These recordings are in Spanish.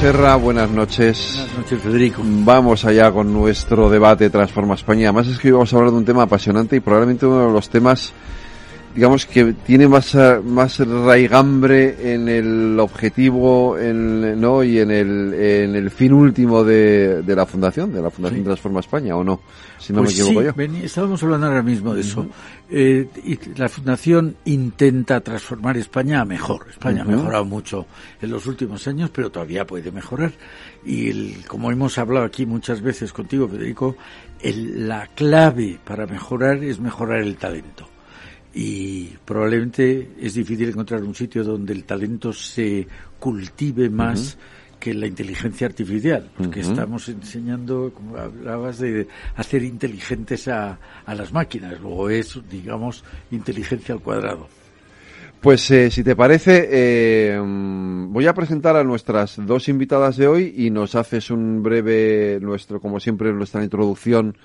Serra, buenas noches. Buenas noches, Federico. Vamos allá con nuestro debate Transforma España. Además es que hoy vamos a hablar de un tema apasionante y probablemente uno de los temas, digamos, que tiene más, más raigambre en el objetivo en, ¿no? y en el, en el fin último de, de la Fundación, de la Fundación Sí. Transforma España, ¿o no? Si no Pues me equivoco sí, yo. vení- estábamos hablando ahora mismo de eso. Eh, y la Fundación intenta transformar España a mejor. España ha mejorado mucho en los últimos años, pero todavía puede mejorar. Y el- como hemos hablado aquí muchas veces contigo, Federico, el- la clave para mejorar es mejorar el talento. Y probablemente es difícil encontrar un sitio donde el talento se cultive más que la inteligencia artificial, porque estamos enseñando, como hablabas, de hacer inteligentes a, a las máquinas. Luego es, digamos, inteligencia al cuadrado. Pues eh, si te parece, eh, mm, voy a presentar a nuestras dos invitadas de hoy y nos haces un breve, nuestro, como siempre, nuestra introducción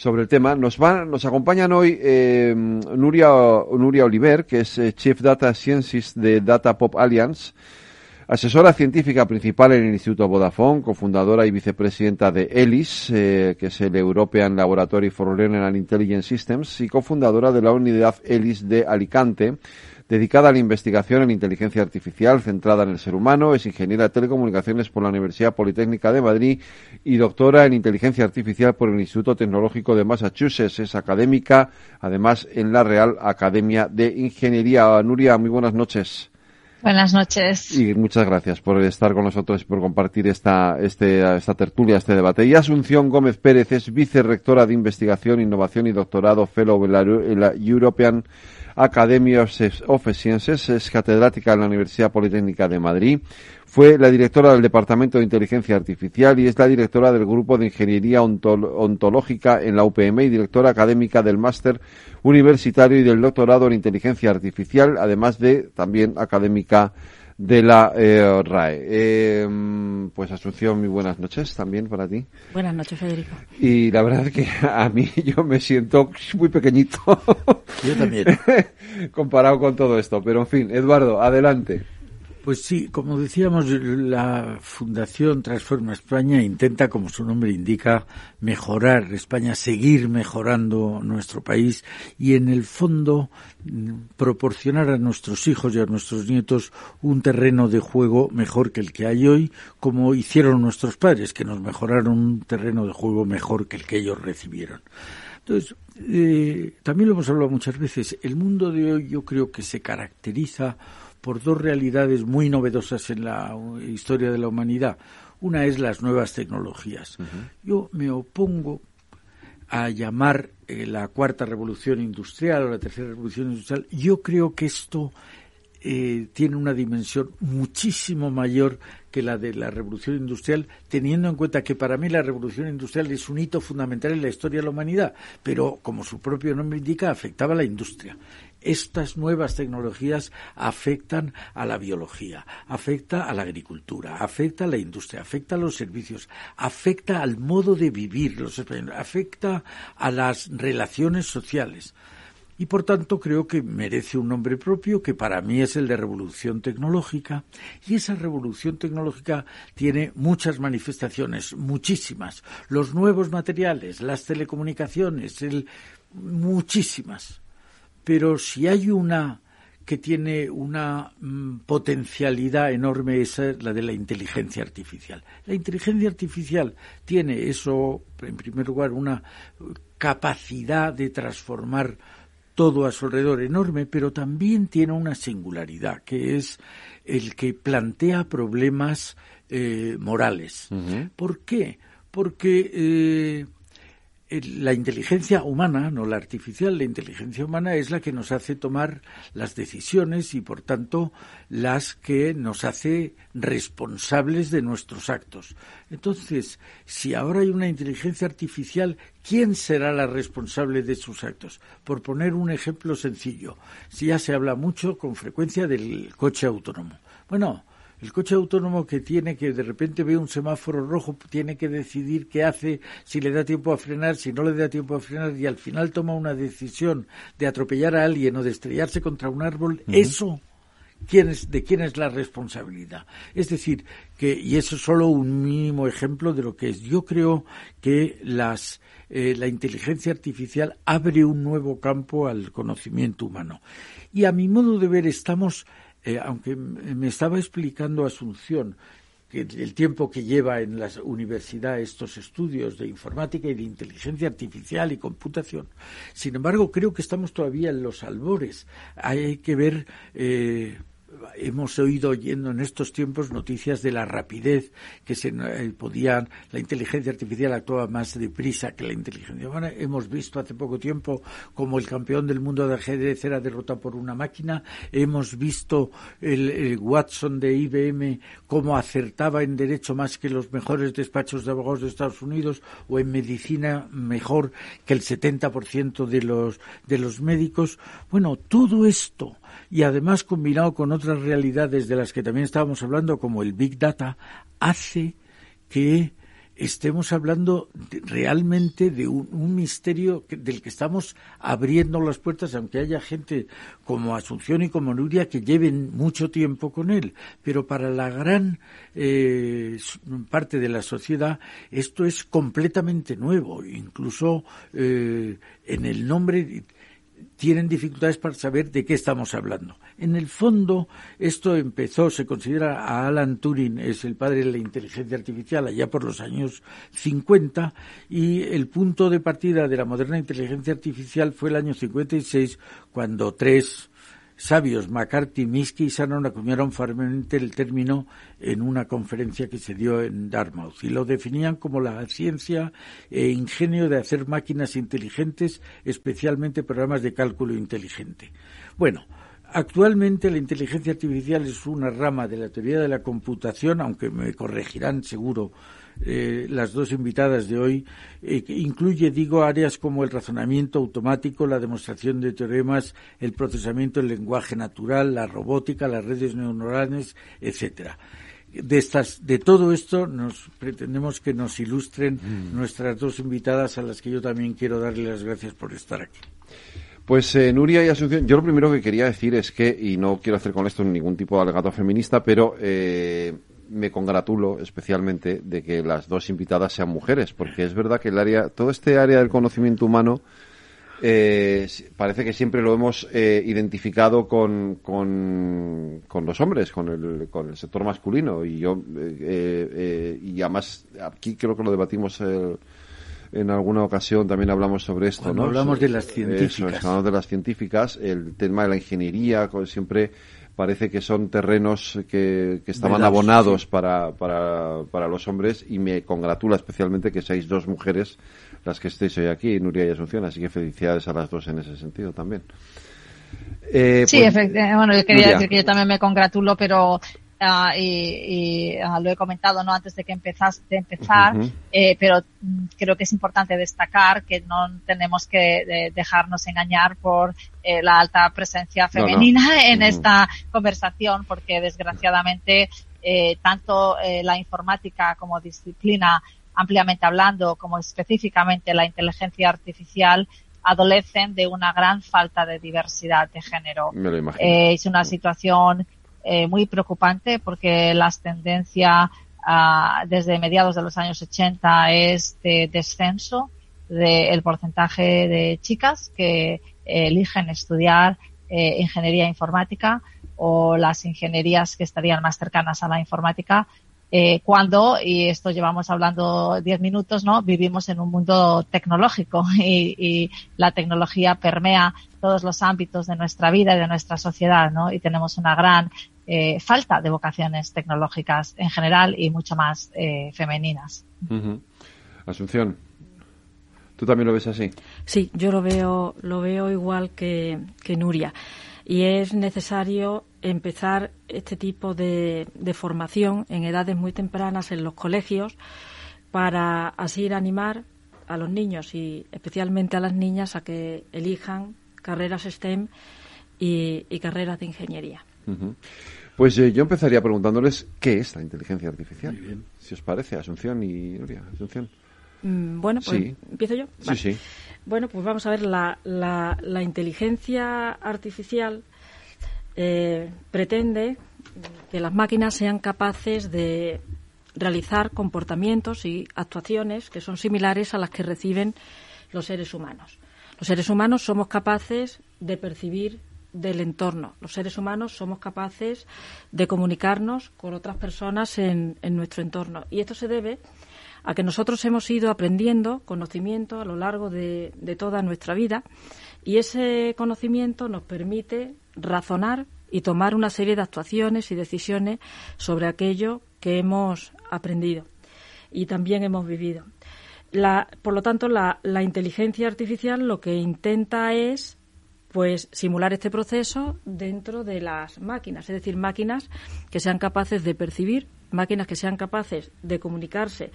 sobre el tema. Nos van, nos acompañan hoy eh, Nuria, Nuria Oliver, que es eh, Chief Data Scientist de Data Pop Alliance, asesora científica principal en el Instituto Vodafone, cofundadora y vicepresidenta de ELIS, eh, que es el European Laboratory for Learning and Intelligence Systems, y cofundadora de la unidad ELIS de Alicante, dedicada a la investigación en inteligencia artificial centrada en el ser humano, es ingeniera de telecomunicaciones por la Universidad Politécnica de Madrid y doctora en inteligencia artificial por el Instituto Tecnológico de Massachusetts. Es académica, además, en la Real Academia de Ingeniería. Nuria, muy buenas noches. Buenas noches. Y muchas gracias por estar con nosotros y por compartir esta, este, esta tertulia, este debate. Y Asunción Gómez Pérez es vicerrectora de Investigación, Innovación y Doctorado, Fellow en la, en la European Academy of Sciences, es catedrática en la Universidad Politécnica de Madrid. Fue la directora del Departamento de Inteligencia Artificial y es la directora del Grupo de Ingeniería Ontol- Ontológica en la UPM y directora académica del Máster Universitario y del Doctorado en Inteligencia Artificial, además de también académica de la eh, RAE. Eh, pues Asunción, muy buenas noches también para ti. Buenas noches, Federico. Y la verdad es que a mí yo me siento muy pequeñito Yo también. comparado con todo esto. Pero en fin, Eduardo, adelante. Pues sí, como decíamos, la Fundación Transforma España intenta, como su nombre indica, mejorar España, seguir mejorando nuestro país y, en el fondo, proporcionar a nuestros hijos y a nuestros nietos un terreno de juego mejor que el que hay hoy, como hicieron nuestros padres, que nos mejoraron un terreno de juego mejor que el que ellos recibieron. Entonces, eh, también lo hemos hablado muchas veces, el mundo de hoy yo creo que se caracteriza por dos realidades muy novedosas en la historia de la humanidad. Una es las nuevas tecnologías. Yo me opongo a llamar eh, la cuarta revolución industrial o la tercera revolución industrial. Yo creo que esto eh, tiene una dimensión muchísimo mayor que la de la revolución industrial, teniendo en cuenta que para mí la revolución industrial es un hito fundamental en la historia de la humanidad, pero como su propio nombre indica, afectaba a la industria. Estas nuevas tecnologías afectan a la biología, afecta a la agricultura, afecta a la industria, afecta a los servicios, afecta al modo de vivir los españoles, afecta a las relaciones sociales. Y por tanto creo que merece un nombre propio que para mí es el de revolución tecnológica. Y esa revolución tecnológica tiene muchas manifestaciones, muchísimas, los nuevos materiales, las telecomunicaciones, el, muchísimas. Pero si hay una que tiene una mm, potencialidad enorme, esa es la de la inteligencia artificial. La inteligencia artificial tiene eso, en primer lugar, una capacidad de transformar todo a su alrededor enorme, pero también tiene una singularidad, que es el que plantea problemas eh, morales. ¿Por qué? Porque eh, la inteligencia humana, no la artificial, la inteligencia humana es la que nos hace tomar las decisiones y, por tanto, las que nos hace responsables de nuestros actos. Entonces, si ahora hay una inteligencia artificial, ¿quién será la responsable de sus actos? Por poner un ejemplo sencillo, si ya se habla mucho con frecuencia del coche autónomo. Bueno, el coche autónomo que tiene que de repente ve un semáforo rojo, tiene que decidir qué hace, si le da tiempo a frenar, si no le da tiempo a frenar y al final toma una decisión de atropellar a alguien o de estrellarse contra un árbol, eso ¿Quién es, de quién es la responsabilidad. Es decir, que, y eso es solo un mínimo ejemplo de lo que es. Yo creo que las, eh, la inteligencia artificial abre un nuevo campo al conocimiento humano. Y a mi modo de ver estamos eh, aunque me estaba explicando Asunción que el tiempo que lleva en la universidad estos estudios de informática y de inteligencia artificial y computación. Sin embargo, creo que estamos todavía en los albores. Hay que ver eh, hemos oído oyendo en estos tiempos noticias de la rapidez que se eh, podían la inteligencia artificial actuaba más deprisa que la inteligencia humana. Hemos visto hace poco tiempo como el campeón del mundo de ajedrez era derrotado por una máquina. Hemos visto el, Watson de IBM cómo acertaba en derecho más que los mejores despachos de abogados de Estados Unidos o en medicina mejor que el 70% de los de los médicos. Bueno todo esto y además combinado con otras realidades de las que también estábamos hablando, como el Big Data, hace que estemos hablando realmente de un, misterio del que estamos abriendo las puertas, aunque haya gente como Asunción y como Nuria que lleven mucho tiempo con él. Pero para la gran eh, parte de la sociedad esto es completamente nuevo. Incluso eh, en el nombre tienen dificultades para saber de qué estamos hablando. En el fondo, esto empezó, se considera a Alan Turing, es el padre de la inteligencia artificial, allá por los años 50, y el punto de partida de la moderna inteligencia artificial fue el año 56, cuando tres sabios, McCarthy, Minsky y Shannon acuñaron firmemente el término en una conferencia que se dio en Dartmouth y lo definían como la ciencia e ingenio de hacer máquinas inteligentes, especialmente programas de cálculo inteligente. Bueno, Actualmente la inteligencia artificial es una rama de la teoría de la computación, aunque me corregirán seguro eh, las dos invitadas de hoy, eh, incluye, digo, áreas como el razonamiento automático, la demostración de teoremas, el procesamiento del lenguaje natural, la robótica, las redes neuronales, etcétera. De, estas, de todo esto nos pretendemos que nos ilustren mm. nuestras dos invitadas a las que yo también quiero darle las gracias por estar aquí. Pues eh, Nuria y Asunción, yo lo primero que quería decir es que, y no quiero hacer con esto ningún tipo de alegato feminista, pero eh, me congratulo especialmente de que las dos invitadas sean mujeres, porque es verdad que el área, todo este área del conocimiento humano eh, parece que siempre lo hemos eh, identificado con, con, los hombres, con el, con el sector masculino, y yo, eh, y además aquí creo que lo debatimos en alguna ocasión también hablamos sobre esto, ¿no? Hablamos de las científicas. hablamos de las científicas, el tema de la ingeniería, siempre parece que son terrenos que, estaban abonados para, para, para, los hombres y me congratula especialmente que seáis dos mujeres las que estéis hoy aquí, Nuria y Asunción, así que felicidades a las dos en ese sentido también. Eh, sí, pues, bueno, yo quería decir que yo también me congratulo, pero Uh, y, uh, lo he comentado no antes de que empezas, de empezar, eh, pero mm, creo que es importante destacar que no tenemos que dejarnos engañar por eh, la alta presencia femenina en esta conversación, porque desgraciadamente eh, tanto eh, la informática como disciplina ampliamente hablando, como específicamente la inteligencia artificial, adolecen de una gran falta de diversidad de género. es una situación eh, muy preocupante porque las tendencias uh, desde mediados de los años 80 es de descenso del porcentaje de chicas que eligen estudiar ingeniería informática o las ingenierías que estarían más cercanas a la informática, eh, cuando, y esto llevamos hablando diez minutos, ¿no? Vivimos en un mundo tecnológico y, y, la tecnología permea todos los ámbitos de nuestra vida y de nuestra sociedad, ¿no? Y tenemos una gran eh, falta de vocaciones tecnológicas en general y mucho más eh, femeninas. Asunción, ¿tú también lo ves así? Sí, yo lo veo, lo veo igual que, que Nuria y es necesario empezar este tipo de, formación en edades muy tempranas en los colegios para así animar a los niños y especialmente a las niñas a que elijan carreras STEM y, carreras de ingeniería. Pues eh, yo empezaría preguntándoles qué es la inteligencia artificial. Si os parece, Asunción y Nuria. Asunción. Mm, bueno, pues empiezo yo. Sí, sí. Bueno, pues vamos a ver, la, la, inteligencia artificial eh, pretende que las máquinas sean capaces de realizar comportamientos y actuaciones que son similares a las que reciben los seres humanos. Los seres humanos somos capaces de percibir del entorno. Los seres humanos somos capaces de comunicarnos con otras personas en, en nuestro entorno. Y esto se debe a que nosotros hemos ido aprendiendo conocimiento a lo largo de, toda nuestra vida y ese conocimiento nos permite razonar y tomar una serie de actuaciones y decisiones sobre aquello que hemos aprendido y también hemos vivido. por lo tanto, la, la, inteligencia artificial lo que intenta es pues simular este proceso dentro de las máquinas, es decir, máquinas que sean capaces de percibir, máquinas que sean capaces de comunicarse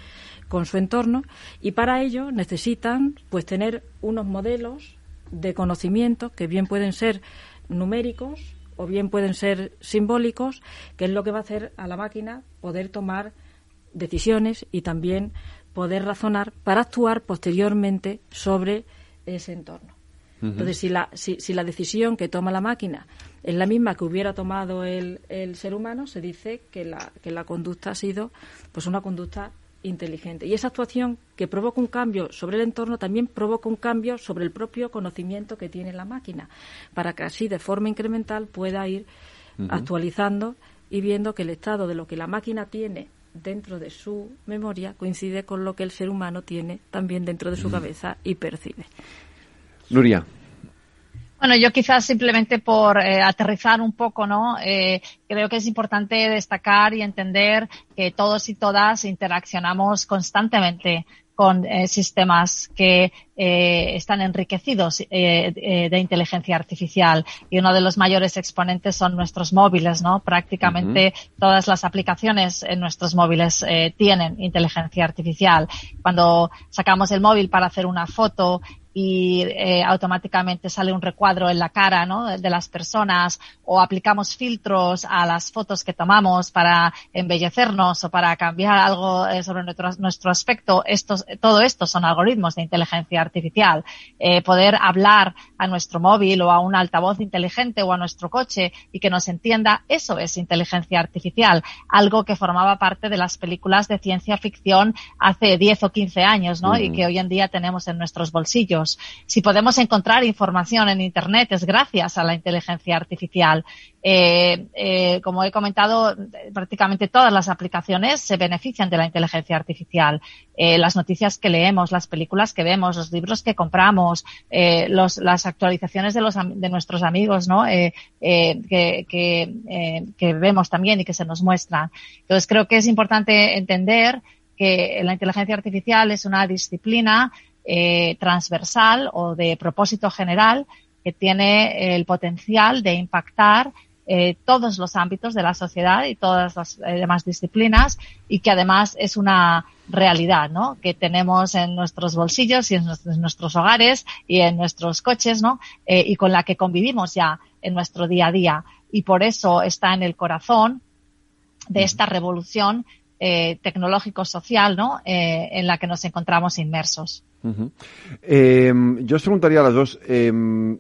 con su entorno y para ello necesitan pues tener unos modelos de conocimiento que bien pueden ser numéricos o bien pueden ser simbólicos, que es lo que va a hacer a la máquina poder tomar decisiones y también poder razonar para actuar posteriormente sobre ese entorno. Entonces, si la, si, si, la decisión que toma la máquina es la misma que hubiera tomado el, el ser humano, se dice que la, que la conducta ha sido pues una conducta inteligente. Y esa actuación que provoca un cambio sobre el entorno también provoca un cambio sobre el propio conocimiento que tiene la máquina, para que así de forma incremental pueda ir actualizando y viendo que el estado de lo que la máquina tiene dentro de su memoria coincide con lo que el ser humano tiene también dentro de su cabeza y percibe. Nuria. Bueno, yo quizás simplemente por eh, aterrizar un poco, ¿no? Eh, creo que es importante destacar y entender que todos y todas interaccionamos constantemente con eh, sistemas que eh, están enriquecidos eh, de inteligencia artificial y uno de los mayores exponentes son nuestros móviles, ¿no? Prácticamente todas las aplicaciones en nuestros móviles tienen inteligencia artificial. Cuando sacamos el móvil para hacer una foto y eh, automáticamente sale un recuadro en la cara ¿no? de, las personas o aplicamos filtros a las fotos que tomamos para embellecernos o para cambiar algo eh, sobre nuestro, nuestro aspecto. Estos, todo esto son algoritmos de inteligencia artificial. Eh, poder hablar a nuestro móvil o a un altavoz inteligente o a nuestro coche y que nos entienda, eso es inteligencia artificial. Algo que formaba parte de las películas de ciencia ficción hace 10 o 15 años ¿no? y que hoy en día tenemos en nuestros bolsillos. Si podemos encontrar información en Internet es gracias a la inteligencia artificial. Eh, eh, como he comentado, prácticamente todas las aplicaciones se benefician de la inteligencia artificial. Eh, las noticias que leemos, las películas que vemos, los libros que compramos, las actualizaciones de, nuestros amigos, que, que vemos también y que se nos muestran. Entonces creo que es importante entender que la inteligencia artificial es una disciplina eh, transversal o de propósito general que tiene el potencial de impactar eh, todos los ámbitos de la sociedad y todas las eh, demás disciplinas y que además es una realidad, ¿no? Que tenemos en nuestros bolsillos y en nuestros, hogares y en nuestros coches, ¿no? Eh, y con la que convivimos ya en nuestro día a día. Y por eso está en el corazón de esta revolución eh, tecnológico-social, ¿no? Eh, en la que nos encontramos inmersos. Em, yo os preguntaría a las dos, em,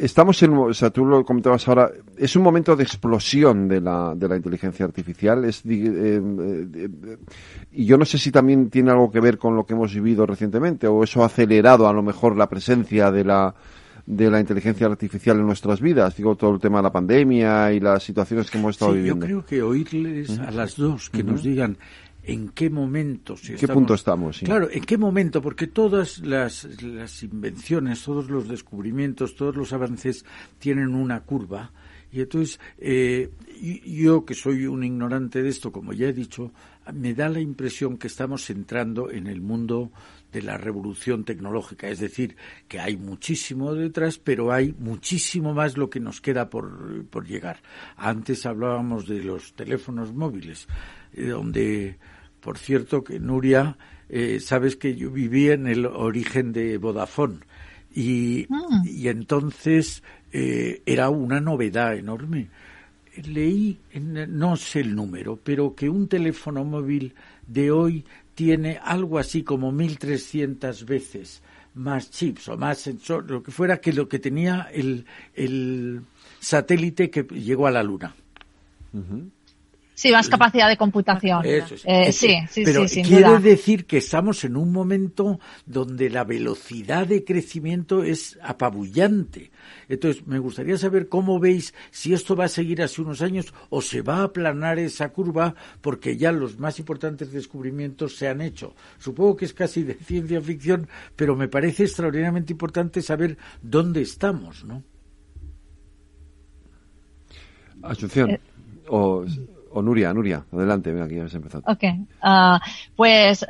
estamos en, o sea, tú lo comentabas ahora, es un momento de explosión de la, de la inteligencia artificial. Es, em, eh, y yo no sé si también tiene algo que ver con lo que hemos vivido recientemente o eso ha acelerado a lo mejor la presencia de la, de la inteligencia artificial en nuestras vidas? Digo, todo el tema de la pandemia y las situaciones que hemos estado viviendo. Yo creo que oírles a las dos que nos digan en qué momento. Si ¿Qué punto estamos? Claro, en qué momento, porque todas las, las invenciones, todos los descubrimientos, todos los avances tienen una curva. Y entonces, eh, yo que soy un ignorante de esto, como ya he dicho, me da la impresión que estamos entrando en el mundo de la revolución tecnológica, es decir, que hay muchísimo detrás, pero hay muchísimo más lo que nos queda por, por llegar. Antes hablábamos de los teléfonos móviles, eh, donde, por cierto, que Nuria, eh, sabes que yo vivía en el origen de Vodafone y, ah. y entonces eh, era una novedad enorme. Leí, no sé el número, pero que un teléfono móvil de hoy tiene algo así como 1.300 veces más chips o más sensor, lo que fuera que lo que tenía el, el satélite que llegó a la Luna. Sí, más capacidad de computación. Eso, eh, sí, sí, Pero sí, quiere decir que estamos en un momento donde la velocidad de crecimiento es apabullante. Entonces, me gustaría saber cómo veis si esto va a seguir así unos años o se va a aplanar esa curva porque ya los más importantes descubrimientos se han hecho. Supongo que es casi de ciencia ficción, pero me parece extraordinariamente importante saber dónde estamos, ¿no? Asunción. Eh, o o Nuria, Nuria, adelante, venga, aquí ya has empezado. Ok, ah, pues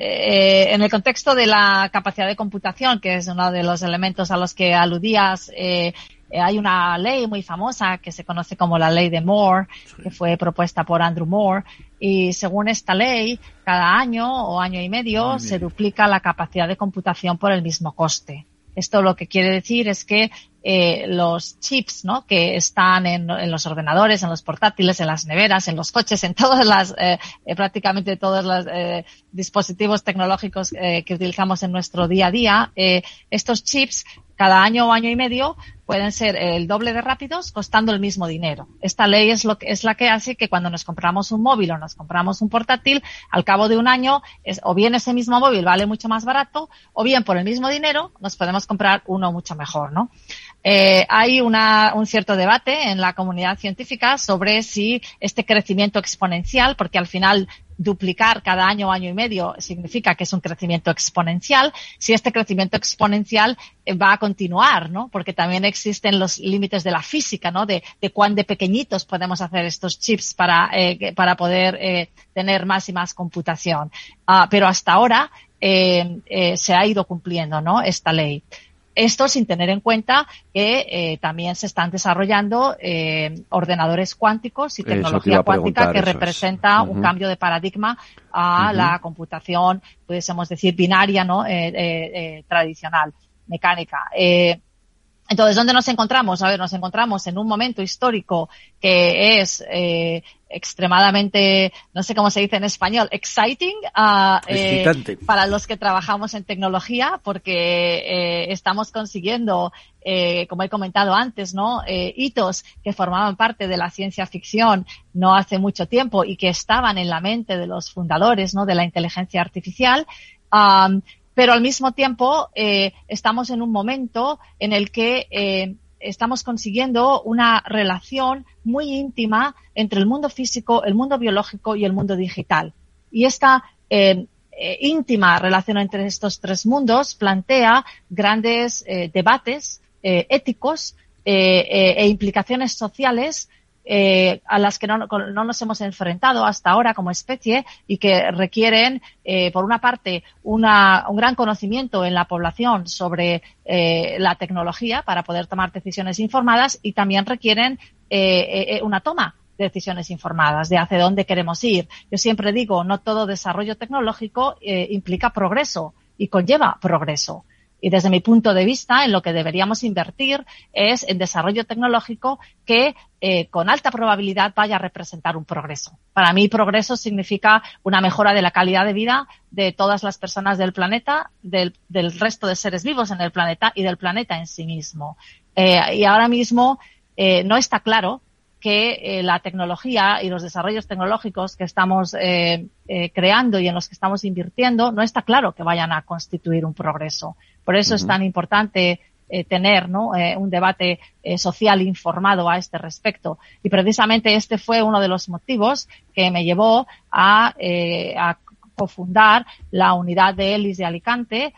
eh, en el contexto de la capacidad de computación, que es uno de los elementos a los que aludías, eh, eh, hay una ley muy famosa que se conoce como la ley de Moore, que fue propuesta por Andrew Moore, y según esta ley, cada año o año y medio se duplica la capacidad de computación por el mismo coste. Esto lo que quiere decir es que eh, los chips, ¿no? Que están en, los ordenadores, en los portátiles, en las neveras, en los coches, en todas las, eh, eh, prácticamente todos los dispositivos tecnológicos que utilizamos en nuestro día a día, estos chips cada año o año y medio pueden ser el doble de rápidos costando el mismo dinero. Esta ley es lo que es la que hace que cuando nos compramos un móvil o nos compramos un portátil, al cabo de un año, es, o bien ese mismo móvil vale mucho más barato, o bien por el mismo dinero nos podemos comprar uno mucho mejor, ¿no? Eh, hay una, un cierto debate en la comunidad científica sobre si este crecimiento exponencial, porque al final duplicar cada año o año y medio significa que es un crecimiento exponencial, si este crecimiento exponencial eh, va a continuar, ¿no? Porque también existen los límites de la física, ¿no? De, de cuán de pequeñitos podemos hacer estos chips para, eh, para poder eh, tener más y más computación. Ah, pero hasta ahora se ha ido cumpliendo, ¿no? Esta ley. Esto sin tener en cuenta que eh, también se están desarrollando eh, ordenadores cuánticos y tecnología cuántica que representa un cambio de paradigma a la computación, pudiésemos decir, binaria, ¿no? Eh, tradicional, mecánica. Entonces, ¿dónde nos encontramos? A ver, nos encontramos en un momento histórico que es eh, extremadamente, no sé cómo se dice en español, exciting uh, eh, para los que trabajamos en tecnología, porque eh, estamos consiguiendo, eh, como he comentado antes, ¿no? Eh, hitos que formaban parte de la ciencia ficción no hace mucho tiempo y que estaban en la mente de los fundadores, ¿no? De la inteligencia artificial. Um, pero al mismo tiempo eh, estamos en un momento en el que eh, estamos consiguiendo una relación muy íntima entre el mundo físico, el mundo biológico y el mundo digital. Y esta eh, íntima relación entre estos tres mundos plantea grandes debates éticos e implicaciones sociales eh, a las que no, no, nos hemos enfrentado hasta ahora como especie y que requieren, eh, por una parte, una, un gran conocimiento en la población sobre eh, la tecnología para poder tomar decisiones informadas y también requieren eh, eh, una toma de decisiones informadas de hacia dónde queremos ir. Yo siempre digo, no todo desarrollo tecnológico implica progreso y conlleva progreso. Y desde mi punto de vista, en lo que deberíamos invertir es en desarrollo tecnológico que eh, con alta probabilidad vaya a representar un progreso. Para mí, progreso significa una mejora de la calidad de vida de todas las personas del planeta, del, resto de seres vivos en el planeta y del planeta en sí mismo. Eh, y ahora mismo eh, no está claro que la tecnología y los desarrollos tecnológicos que estamos creando y en los que estamos invirtiendo no está claro que vayan a constituir un progreso. Por eso es tan importante tener ¿no? un debate social informado a este respecto. Y precisamente este fue uno de los motivos que me llevó a, a cofundar la unidad de ELIS de Alicante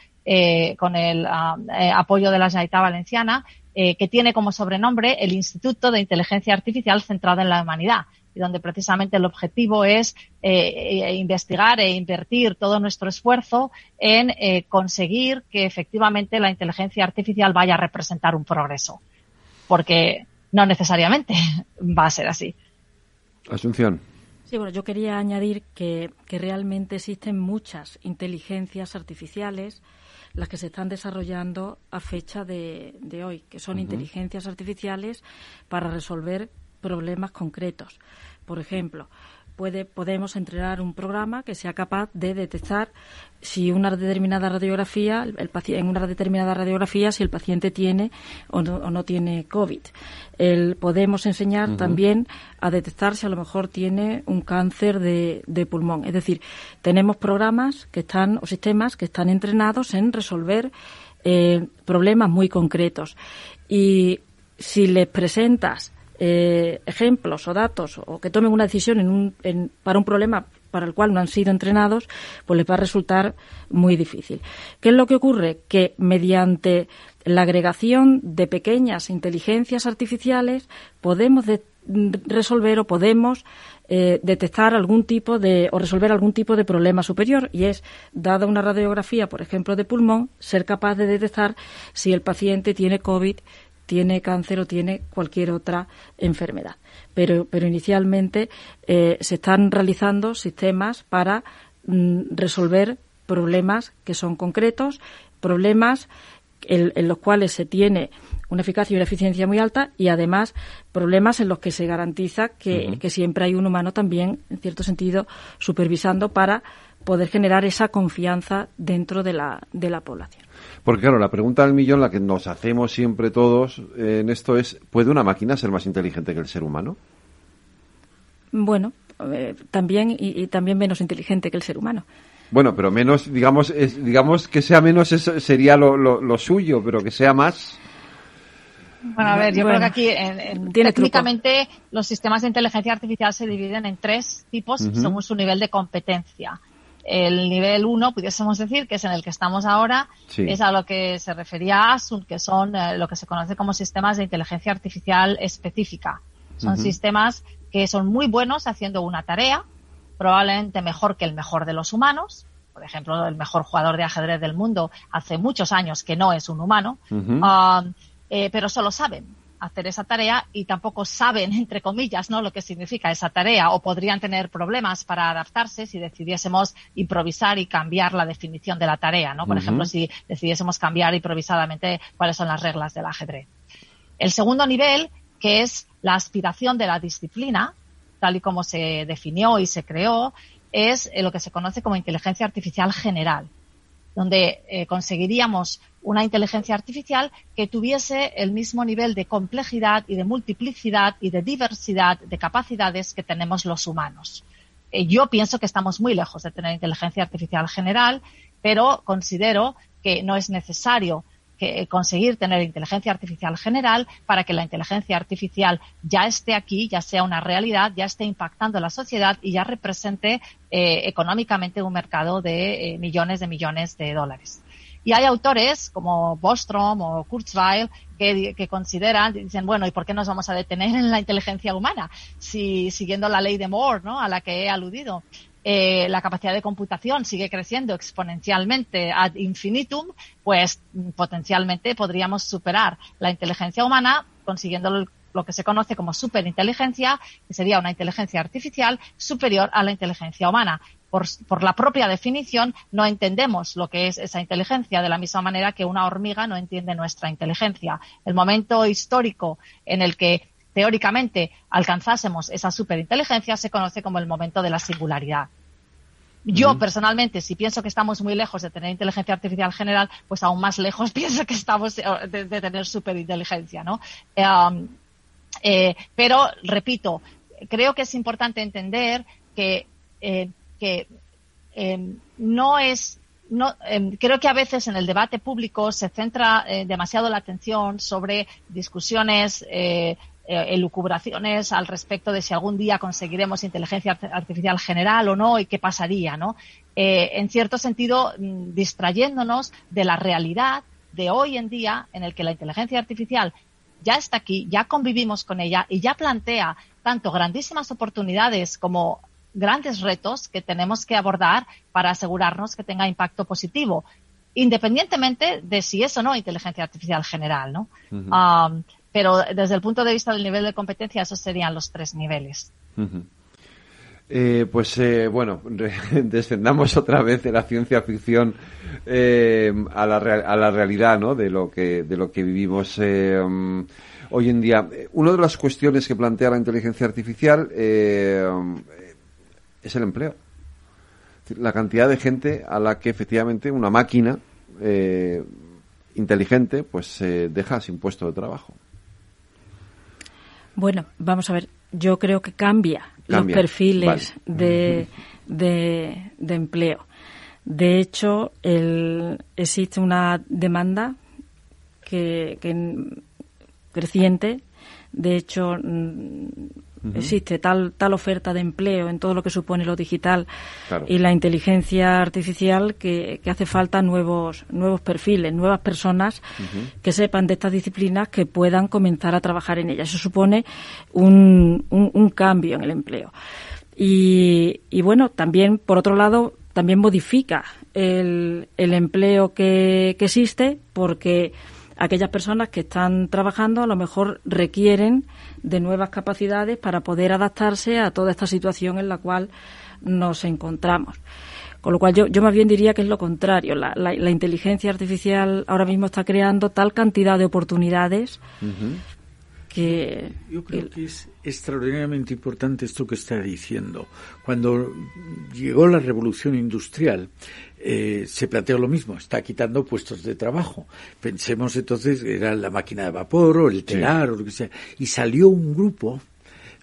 con el apoyo de la Generalitat Valenciana que tiene como sobrenombre el Instituto de Inteligencia Artificial centrado en la humanidad y donde precisamente el objetivo es eh, eh, investigar e invertir todo nuestro esfuerzo en eh, conseguir que efectivamente la inteligencia artificial vaya a representar un progreso. Porque no necesariamente va a ser así. Asunción. Sí, bueno, yo quería añadir que, realmente existen muchas inteligencias artificiales las que se están desarrollando a fecha de, hoy, que son inteligencias artificiales para resolver problemas concretos. Por ejemplo, puede, podemos entrenar un programa que sea capaz de detectar si una determinada radiografía, el, en una determinada radiografía, si el paciente tiene o no, tiene COVID. El, podemos enseñar también a detectar si a lo mejor tiene un cáncer de, pulmón. Es decir, tenemos programas que están o sistemas que están entrenados en resolver eh, problemas muy concretos. Y si les presentas eh, ejemplos o datos o que tomen una decisión en un, para un problema para el cual no han sido entrenados, pues les va a resultar muy difícil. ¿Qué es lo que ocurre? Que mediante la agregación de pequeñas inteligencias artificiales podemos resolver o podemos eh, detectar algún tipo de o resolver algún tipo de problema superior y es dada una radiografía, por ejemplo, de pulmón, ser capaz de detectar si el paciente tiene COVID tiene cáncer o tiene cualquier otra enfermedad. Pero, pero inicialmente eh, se están realizando sistemas para mm, resolver problemas que son concretos, problemas en, los cuales se tiene una eficacia y una eficiencia muy alta y además problemas en los que se garantiza que, que siempre hay un humano también, en cierto sentido, supervisando para poder generar esa confianza dentro de la, de la población. Porque claro, la pregunta del millón, la que nos hacemos siempre todos en esto es, ¿puede una máquina ser más inteligente que el ser humano? Bueno, eh, también y, también menos inteligente que el ser humano. Bueno, pero menos, digamos, digamos que sea menos eso sería lo, lo, suyo, pero que sea más. Bueno, a ver, yo creo que aquí técnicamente los sistemas de inteligencia artificial se dividen en tres tipos según su nivel de competencia. El nivel 1, pudiésemos decir, que es en el que estamos ahora, es a lo que se refería Asun, que son eh, lo que se conoce como sistemas de inteligencia artificial específica. Son sistemas que son muy buenos haciendo una tarea, probablemente mejor que el mejor de los humanos. Por ejemplo, el mejor jugador de ajedrez del mundo hace muchos años que no es un humano, ah, eh, pero solo saben hacer esa tarea y tampoco saben, entre comillas, ¿no? lo que significa esa tarea o podrían tener problemas para adaptarse si decidiésemos improvisar y cambiar la definición de la tarea, ¿no? Por ejemplo, si decidiésemos cambiar improvisadamente cuáles son las reglas del ajedrez. El segundo nivel, que es la aspiración de la disciplina, tal y como se definió y se creó, es lo que se conoce como inteligencia artificial general donde eh, conseguiríamos una inteligencia artificial que tuviese el mismo nivel de complejidad y de multiplicidad y de diversidad de capacidades que tenemos los humanos. Eh, yo pienso que estamos muy lejos de tener inteligencia artificial general, pero considero que no es necesario que conseguir tener inteligencia artificial general para que la inteligencia artificial ya esté aquí, ya sea una realidad, ya esté impactando la sociedad y ya represente eh, económicamente un mercado de eh, millones de millones de dólares. Y hay autores como Bostrom o Kurzweil que, que, consideran, dicen, bueno, ¿y por qué nos vamos a detener en la inteligencia humana? Si, siguiendo la ley de Moore, ¿no? A la que he aludido. Eh, la capacidad de computación sigue creciendo exponencialmente ad infinitum, pues potencialmente podríamos superar la inteligencia humana consiguiendo lo que se conoce como superinteligencia, que sería una inteligencia artificial superior a la inteligencia humana. Por, por, la propia definición, no entendemos lo que es esa inteligencia de la misma manera que una hormiga no entiende nuestra inteligencia. El momento histórico en el que teóricamente alcanzásemos esa superinteligencia se conoce como el momento de la singularidad. Yo personalmente, si pienso que estamos muy lejos de tener inteligencia artificial general, pues aún más lejos pienso que estamos eh, de, tener superinteligencia, ¿no? Um, eh, pero, repito, creo que es importante entender que, eh, que no es no, em, creo que a veces en el debate público se centra eh, demasiado la atención sobre discusiones, eh, eh, elucubraciones al respecto de si algún día conseguiremos inteligencia artificial general o no y qué pasaría, ¿no? en cierto sentido, mm, distrayéndonos de la realidad de hoy en día en el que la inteligencia artificial ya está aquí, ya convivimos con ella y ya plantea tanto grandísimas oportunidades como grandes retos que tenemos que abordar para asegurarnos que tenga impacto positivo, independientemente de si es o no inteligencia artificial general, ¿no? Um, pero desde el punto de vista del nivel de competencia, esos serían los tres niveles. Eh, pues eh, bueno, descendamos otra vez de la ciencia ficción eh, a, la a la realidad, ¿no? De lo que de lo que vivimos um, hoy en día. Una de las cuestiones que plantea la inteligencia artificial es el empleo. La cantidad de gente a la que efectivamente una máquina eh, inteligente pues se deja sin puesto de trabajo. Bueno, vamos a ver. Yo creo que cambia, los perfiles de, de, empleo. De hecho, el, existe una demanda que, que creciente. De hecho, existe tal, tal oferta de empleo en todo lo que supone lo digital y la inteligencia artificial que, hace falta nuevos, nuevos perfiles, nuevas personas que sepan de estas disciplinas que puedan comenzar a trabajar en ellas. Eso supone un, un, cambio en el empleo. Y, y, bueno, también, por otro lado, también modifica el, el empleo que, que existe porque aquellas personas que están trabajando a lo mejor requieren de nuevas capacidades para poder adaptarse a toda esta situación en la cual nos encontramos. Con lo cual yo, yo más bien diría que es lo contrario. La, la, inteligencia artificial ahora mismo está creando tal cantidad de oportunidades que... Yo creo que es extraordinariamente importante esto que está diciendo. Cuando llegó la revolución industrial, eh, se planteó lo mismo, está quitando puestos de trabajo. Pensemos entonces, era la máquina de vapor o el telar o lo que sea, y salió un grupo,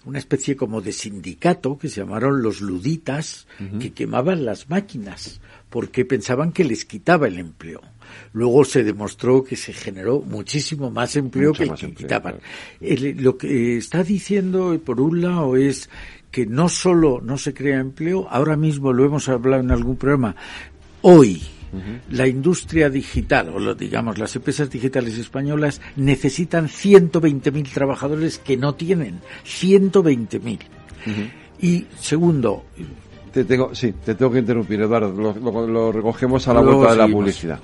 una especie como de sindicato que se llamaron los luditas, que quemaban las máquinas porque pensaban que les quitaba el empleo. Luego se demostró que se generó muchísimo más empleo que el que quitaban. lo que está diciendo, por un lado, es que no solo no se crea empleo, ahora mismo lo hemos hablado en algún programa, Hoy, la industria digital, o lo, digamos las empresas digitales españolas, necesitan 120.000 trabajadores que no tienen. 120.000. Y segundo... Te tengo, sí, te tengo que interrumpir, Eduardo. Lo, recogemos a la vuelta de la publicidad.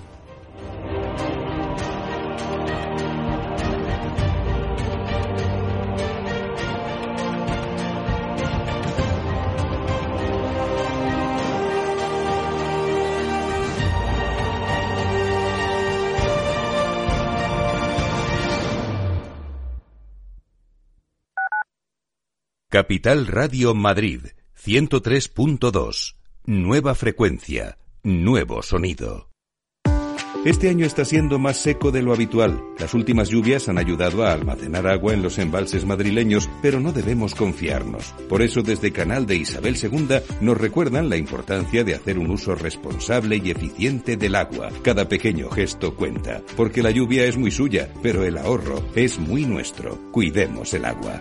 Capital Radio Madrid, 103.2. Nueva frecuencia, nuevo sonido. Este año está siendo más seco de lo habitual. Las últimas lluvias han ayudado a almacenar agua en los embalses madrileños, pero no debemos confiarnos. Por eso desde Canal de Isabel II nos recuerdan la importancia de hacer un uso responsable y eficiente del agua. Cada pequeño gesto cuenta, porque la lluvia es muy suya, pero el ahorro es muy nuestro. Cuidemos el agua.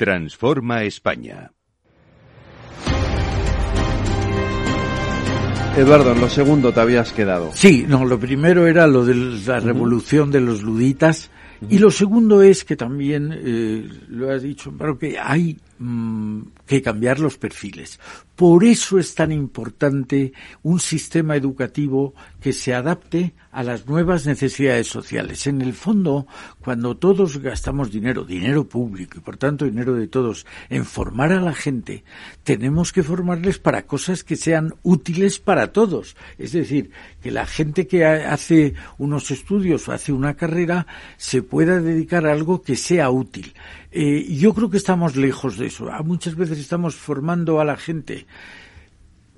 Transforma España. Eduardo, en lo segundo te habías quedado. Sí, no, lo primero era lo de la revolución de los luditas y lo segundo es que también, eh, lo has dicho, pero que hay mm, que cambiar los perfiles. Por eso es tan importante un sistema educativo que se adapte a las nuevas necesidades sociales. En el fondo, cuando todos gastamos dinero, dinero público y por tanto dinero de todos, en formar a la gente, tenemos que formarles para cosas que sean útiles para todos. Es decir, que la gente que hace unos estudios o hace una carrera se pueda dedicar a algo que sea útil. Eh, yo creo que estamos lejos de eso. Ah, muchas veces estamos formando a la gente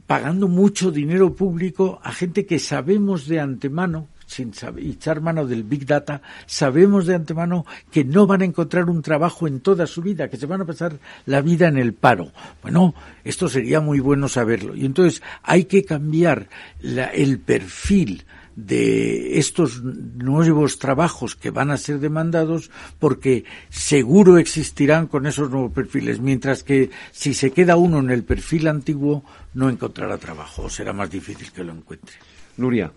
pagando mucho dinero público a gente que sabemos de antemano, sin echar mano del Big Data, sabemos de antemano que no van a encontrar un trabajo en toda su vida, que se van a pasar la vida en el paro. Bueno, esto sería muy bueno saberlo. Y entonces hay que cambiar el perfil de estos nuevos trabajos que van a ser demandados porque seguro existirán con esos nuevos perfiles, mientras que si se queda uno en el perfil antiguo no encontrará trabajo o será más difícil que lo encuentre. Nuria.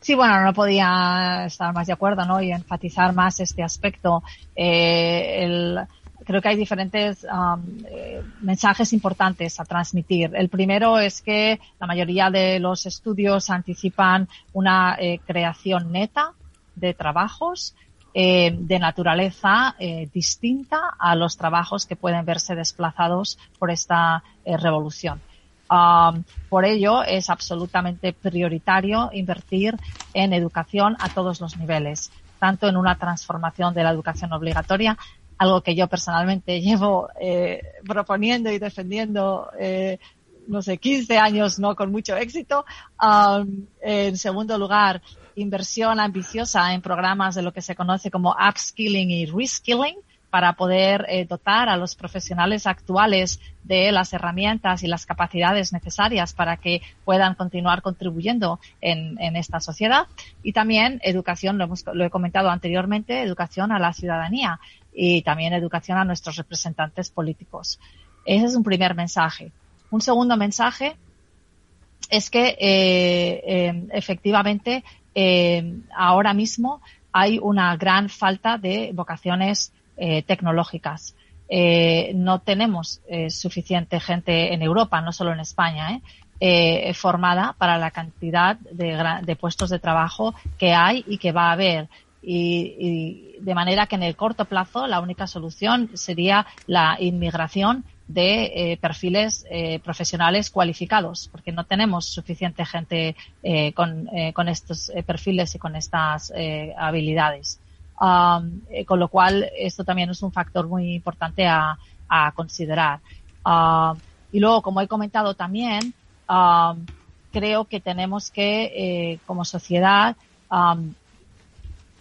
Sí, bueno, no podía estar más de acuerdo, ¿no? Y enfatizar más este aspecto. Eh, el, creo que hay diferentes um, eh, mensajes importantes a transmitir. El primero es que la mayoría de los estudios anticipan una eh, creación neta de trabajos eh, de naturaleza distinta a los trabajos que pueden verse desplazados por esta revolución. Um, por ello, es absolutamente prioritario invertir en educación a todos los niveles, tanto en una transformación de la educación obligatoria algo que yo personalmente llevo eh, proponiendo y defendiendo, eh, no sé, 15 años, no con mucho éxito. En segundo lugar, inversión ambiciosa en programas de lo que se conoce como upskilling y reskilling para poder eh, dotar a los profesionales actuales de las herramientas y las capacidades necesarias para que puedan continuar contribuyendo en, en esta sociedad. Y también educación, lo, hemos, lo he comentado anteriormente, educación a la ciudadanía y también educación a nuestros representantes políticos. Ese es un primer mensaje. Un segundo mensaje es que eh, eh, efectivamente eh, ahora mismo hay una gran falta de vocaciones tecnológicas. no tenemos suficiente gente en Europa, no solo en España, formada para la cantidad de, de, puestos de trabajo que hay y que va a haber y, de manera que en el corto plazo la única solución sería la inmigración de eh, perfiles eh, profesionales cualificados, porque no tenemos suficiente gente eh, con, con, estos perfiles y con estas habilidades. Um, con lo cual, esto también es un factor muy importante a, a considerar. Um, y luego, como he comentado también, um, creo que tenemos que, como sociedad,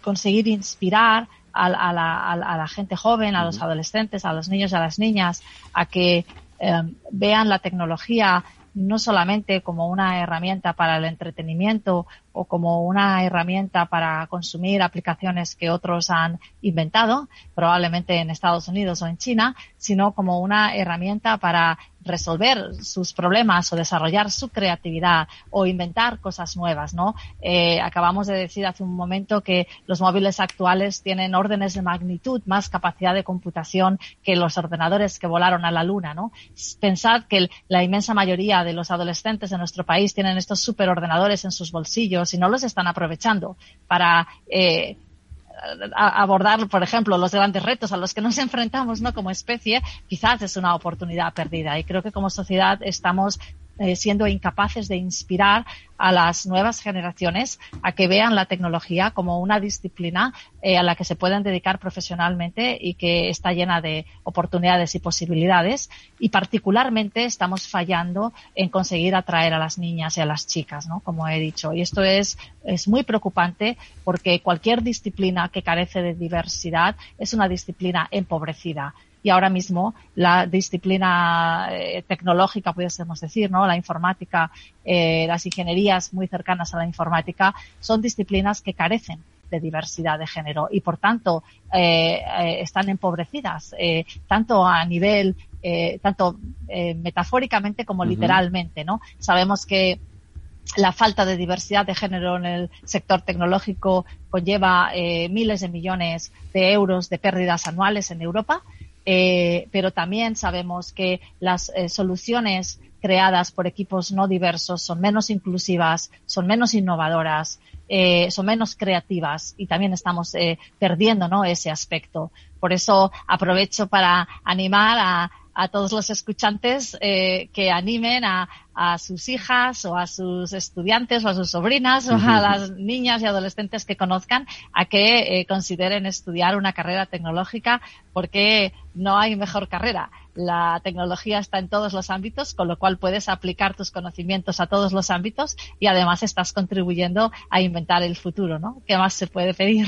conseguir inspirar a, la, gente joven, a los adolescentes, a los niños y a las niñas, a que em, vean la tecnología no solamente como una herramienta para el entretenimiento o como una herramienta para consumir aplicaciones que otros han inventado, probablemente en Estados Unidos o en China, sino como una herramienta para resolver sus problemas o desarrollar su creatividad o inventar cosas nuevas, ¿no? Eh, acabamos de decir hace un momento que los móviles actuales tienen órdenes de magnitud más capacidad de computación que los ordenadores que volaron a la luna, ¿no? Pensad que la inmensa mayoría de los adolescentes de nuestro país tienen estos superordenadores en sus bolsillos y no los están aprovechando para eh, abordar, por ejemplo, los grandes retos a los que nos enfrentamos, ¿no? Como especie, quizás es una oportunidad perdida. Y creo que como sociedad estamos eh, siendo incapaces de inspirar a las nuevas generaciones a que vean la tecnología como una disciplina eh, a la que se pueden dedicar profesionalmente y que está llena de oportunidades y posibilidades. Y particularmente estamos fallando en conseguir atraer a las niñas y a las chicas, ¿no? Como he dicho. Y esto es, es muy preocupante porque cualquier disciplina que carece de diversidad es una disciplina empobrecida y ahora mismo la disciplina eh, tecnológica, pudiésemos decir, ¿no? La informática, eh, las ingenierías muy cercanas a la informática son disciplinas que carecen de diversidad de género y por tanto eh, están empobrecidas tanto a nivel tanto metafóricamente como literalmente no sabemos que la falta de diversidad de género en el sector tecnológico conlleva miles de millones de euros de pérdidas anuales en Europa pero también sabemos que las soluciones creadas por equipos no diversos son menos inclusivas, son menos innovadoras, eh, son menos creativas y también estamos eh, perdiendo ¿no? ese aspecto. Por eso aprovecho para animar a, a todos los escuchantes eh, que animen a, a, sus hijas o a sus estudiantes o a sus sobrinas o a las niñas y adolescentes que conozcan a que eh, consideren estudiar una carrera tecnológica porque no hay mejor carrera. La tecnología está en todos los ámbitos, con lo cual puedes aplicar tus conocimientos a todos los ámbitos y además estás contribuyendo a inventar el futuro, ¿no? ¿Qué más se puede pedir?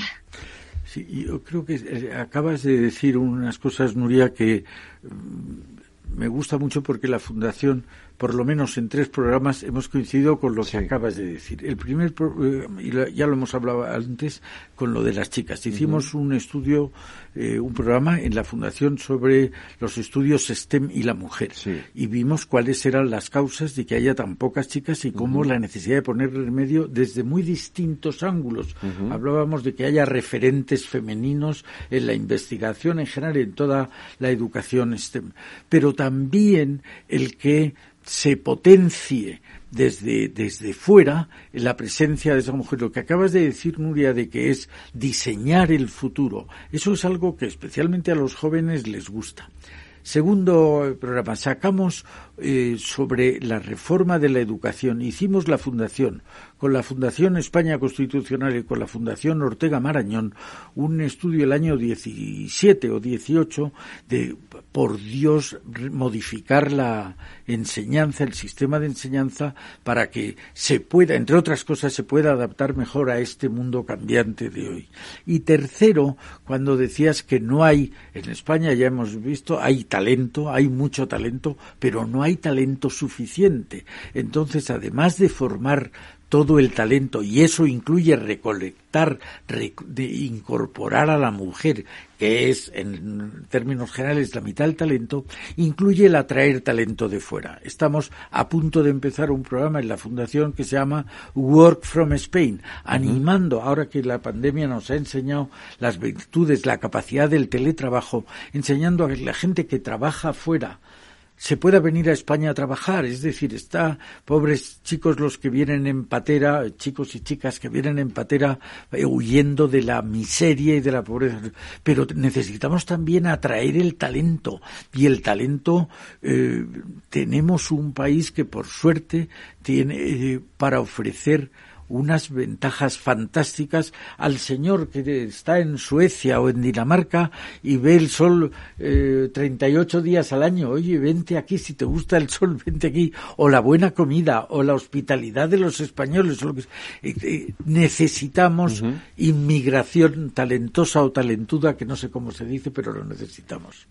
Sí, yo creo que eh, acabas de decir unas cosas, Nuria, que mm, me gusta mucho porque la Fundación por lo menos en tres programas hemos coincidido con lo que acabas de decir. El primer, eh, y ya lo hemos hablado antes, con lo de las chicas. Hicimos un estudio, eh, un programa en la Fundación sobre los estudios STEM y la mujer. Y vimos cuáles eran las causas de que haya tan pocas chicas y cómo la necesidad de poner remedio desde muy distintos ángulos. Hablábamos de que haya referentes femeninos en la investigación en general, en toda la educación STEM. Pero también el que se potencie desde, desde fuera la presencia de esa mujer. Lo que acabas de decir, Nuria, de que es diseñar el futuro, eso es algo que especialmente a los jóvenes les gusta. Segundo programa, sacamos eh, sobre la reforma de la educación. Hicimos la fundación, con la Fundación España Constitucional y con la Fundación Ortega Marañón, un estudio el año 17 o 18 de, por Dios, modificar la enseñanza, el sistema de enseñanza, para que se pueda, entre otras cosas, se pueda adaptar mejor a este mundo cambiante de hoy. Y tercero, cuando decías que no hay, en España ya hemos visto, hay talento, hay mucho talento, pero no hay talento suficiente. Entonces, además de formar todo el talento, y eso incluye recolectar, de incorporar a la mujer, que es en términos generales la mitad del talento, incluye el atraer talento de fuera. Estamos a punto de empezar un programa en la Fundación que se llama Work from Spain, animando, ahora que la pandemia nos ha enseñado las virtudes, la capacidad del teletrabajo, enseñando a la gente que trabaja fuera, se pueda venir a España a trabajar. Es decir, está pobres chicos los que vienen en patera, chicos y chicas que vienen en patera eh, huyendo de la miseria y de la pobreza. Pero necesitamos también atraer el talento. Y el talento, eh, tenemos un país que por suerte tiene eh, para ofrecer unas ventajas fantásticas al señor que está en Suecia o en Dinamarca y ve el sol eh, 38 días al año. Oye, vente aquí, si te gusta el sol, vente aquí. O la buena comida, o la hospitalidad de los españoles. O lo que... Eh, eh, necesitamos inmigración talentosa o talentuda, que no sé cómo se dice, pero lo necesitamos.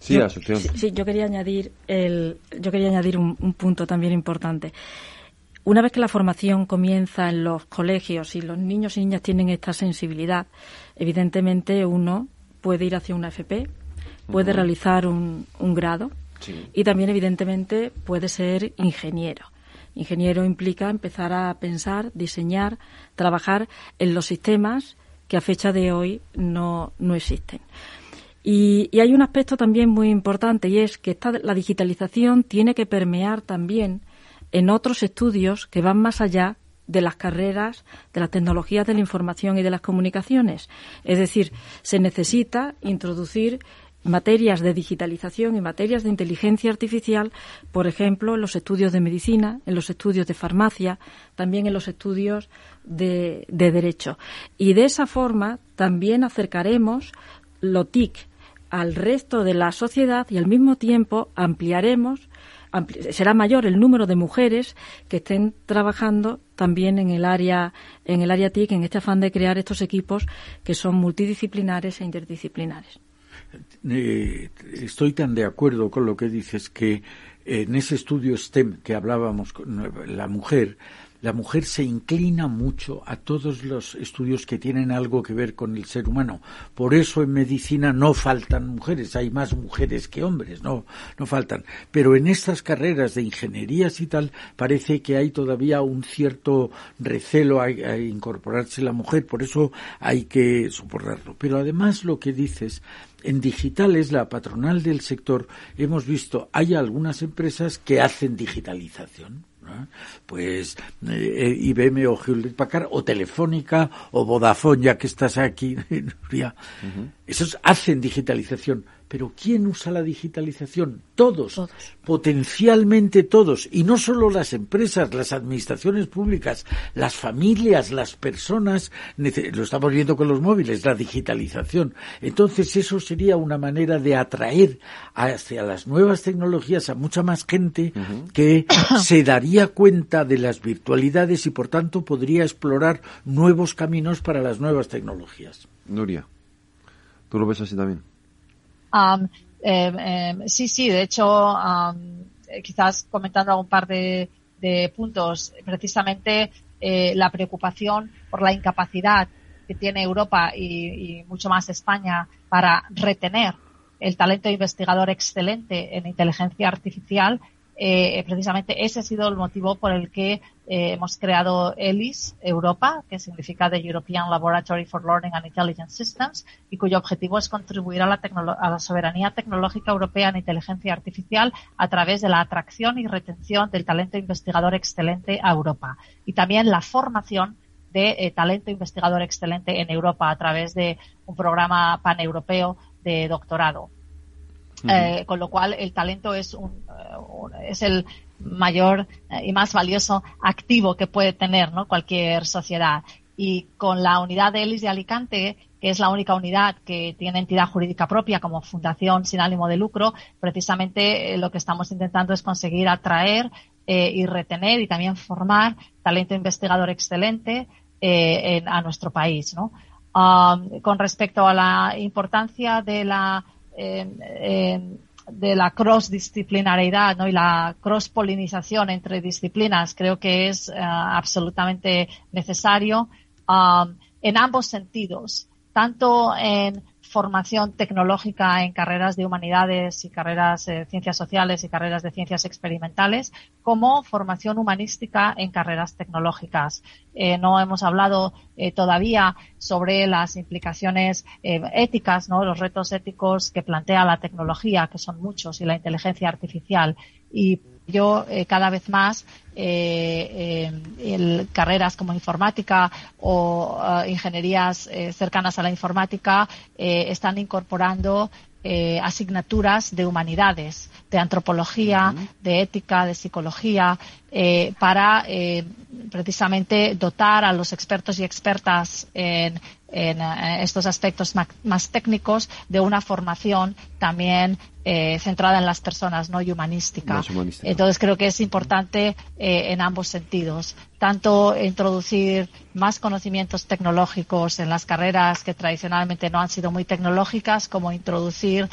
Sí, yo, sí, yo quería añadir el, yo quería añadir un punto también importante. Una vez que la formación comienza en los colegios y los niños y niñas tienen esta sensibilidad, evidentemente uno puede ir hacia una FP, puede realizar un, grado y también evidentemente puede ser ingeniero. Ingeniero implica empezar a pensar, diseñar, trabajar en los sistemas que a fecha de hoy no, no existen. Y, y, hay un aspecto también muy importante y es que esta, la digitalización tiene que permear también en otros estudios que van más allá de las carreras de las tecnologías de la información y de las comunicaciones. Es decir, se necesita introducir materias de digitalización y materias de inteligencia artificial, por ejemplo, en los estudios de medicina, en los estudios de farmacia, también en los estudios de, de derecho. Y de esa forma también acercaremos lo TIC al resto de la sociedad y al mismo tiempo ampliaremos será mayor el número de mujeres que estén trabajando también en el área en el área TIC en este afán de crear estos equipos que son multidisciplinares e interdisciplinares. Eh, estoy tan de acuerdo con lo que dices que en ese estudio STEM que hablábamos con la mujer la mujer se inclina mucho a todos los estudios que tienen algo que ver con el ser humano. Por eso en medicina no faltan mujeres, hay más mujeres que hombres, no, no faltan. Pero en estas carreras de ingenierías y tal, parece que hay todavía un cierto recelo a, incorporarse la mujer, por eso hay que soportarlo. Pero además lo que dices, en digitales, la patronal del sector, hemos visto, hay algunas empresas que hacen digitalización pues eh, IBM o Hewlett Packard o Telefónica o Vodafone, ya que estás aquí, Esos hacen digitalización. Pero ¿quién usa la digitalización? Todos, potencialmente todos, y no solo las empresas, las administraciones públicas, las familias, las personas, lo estamos viendo con los móviles, la digitalización. Entonces eso sería una manera de atraer hacia las nuevas tecnologías a mucha más gente que se daría cuenta de las virtualidades y por tanto podría explorar nuevos caminos para las nuevas tecnologías. Nuria, ¿tú lo ves así también? Um, sí, sí, de hecho, quizás comentando un par de, puntos, precisamente eh, la preocupación por la incapacidad que tiene Europa y, mucho más España para retener el talento investigador excelente en inteligencia artificial eh, precisamente ese ha sido el motivo por el que eh, hemos creado ELIS Europa, que significa The European Laboratory for Learning and Intelligence Systems, y cuyo objetivo es contribuir a la, a la soberanía tecnológica europea en inteligencia artificial a través de la atracción y retención del talento investigador excelente a Europa. Y también la formación de eh, talento investigador excelente en Europa a través de un programa paneuropeo de doctorado. Eh, con lo cual el talento es, un, eh, es el mayor eh, y más valioso activo que puede tener ¿no? cualquier sociedad. Y con la unidad de ELIS de Alicante, que es la única unidad que tiene entidad jurídica propia como fundación sin ánimo de lucro, precisamente lo que estamos intentando es conseguir atraer y retener y también formar talento investigador excelente a nuestro país. ¿no? Ah, con respecto a la importancia de la de la cross-disciplinariedad ¿no? y la cross-polinización entre disciplinas creo que es eh, absolutamente necesario um, en ambos sentidos, tanto en formación tecnológica en carreras de humanidades y carreras de ciencias sociales y carreras de ciencias experimentales, como formación humanística en carreras tecnológicas. Eh, no hemos hablado eh, todavía sobre las implicaciones eh, éticas, ¿no? los retos éticos que plantea la tecnología, que son muchos, y la inteligencia artificial. Y yo eh, cada vez más eh, eh carreras como informática o ingenierías cercanas a la informática están incorporando asignaturas de humanidades, de antropología, de ética, de psicología, para precisamente dotar a los expertos y expertas en en eh, estos aspectos más, técnicos de una formación también eh, centrada en las personas, no y humanística. Entonces creo que es importante eh, en ambos sentidos, tanto introducir más conocimientos tecnológicos en las carreras que tradicionalmente no han sido muy tecnológicas, como introducir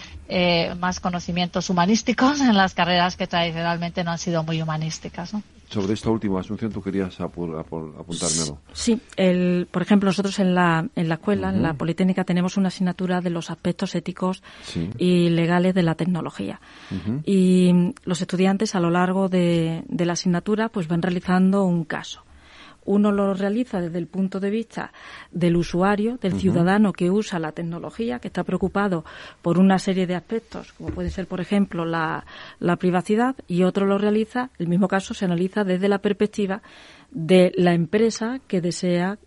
más conocimientos humanísticos en las carreras que tradicionalmente no han sido muy humanísticas. ¿no? Sobre esta última asunción tú querías apuntármelo. Sí, el, por ejemplo, nosotros en la, en la escuela, en la Politécnica, tenemos una asignatura de los aspectos éticos y legales de la tecnología. Y los estudiantes a lo largo de, de la asignatura pues van realizando un caso uno lo realiza desde el punto de vista del usuario, del ciudadano que usa la tecnología, que está preocupado por una serie de aspectos, como puede ser, por ejemplo, la, la privacidad, y otro lo realiza, el mismo caso se analiza desde la perspectiva de la empresa que desea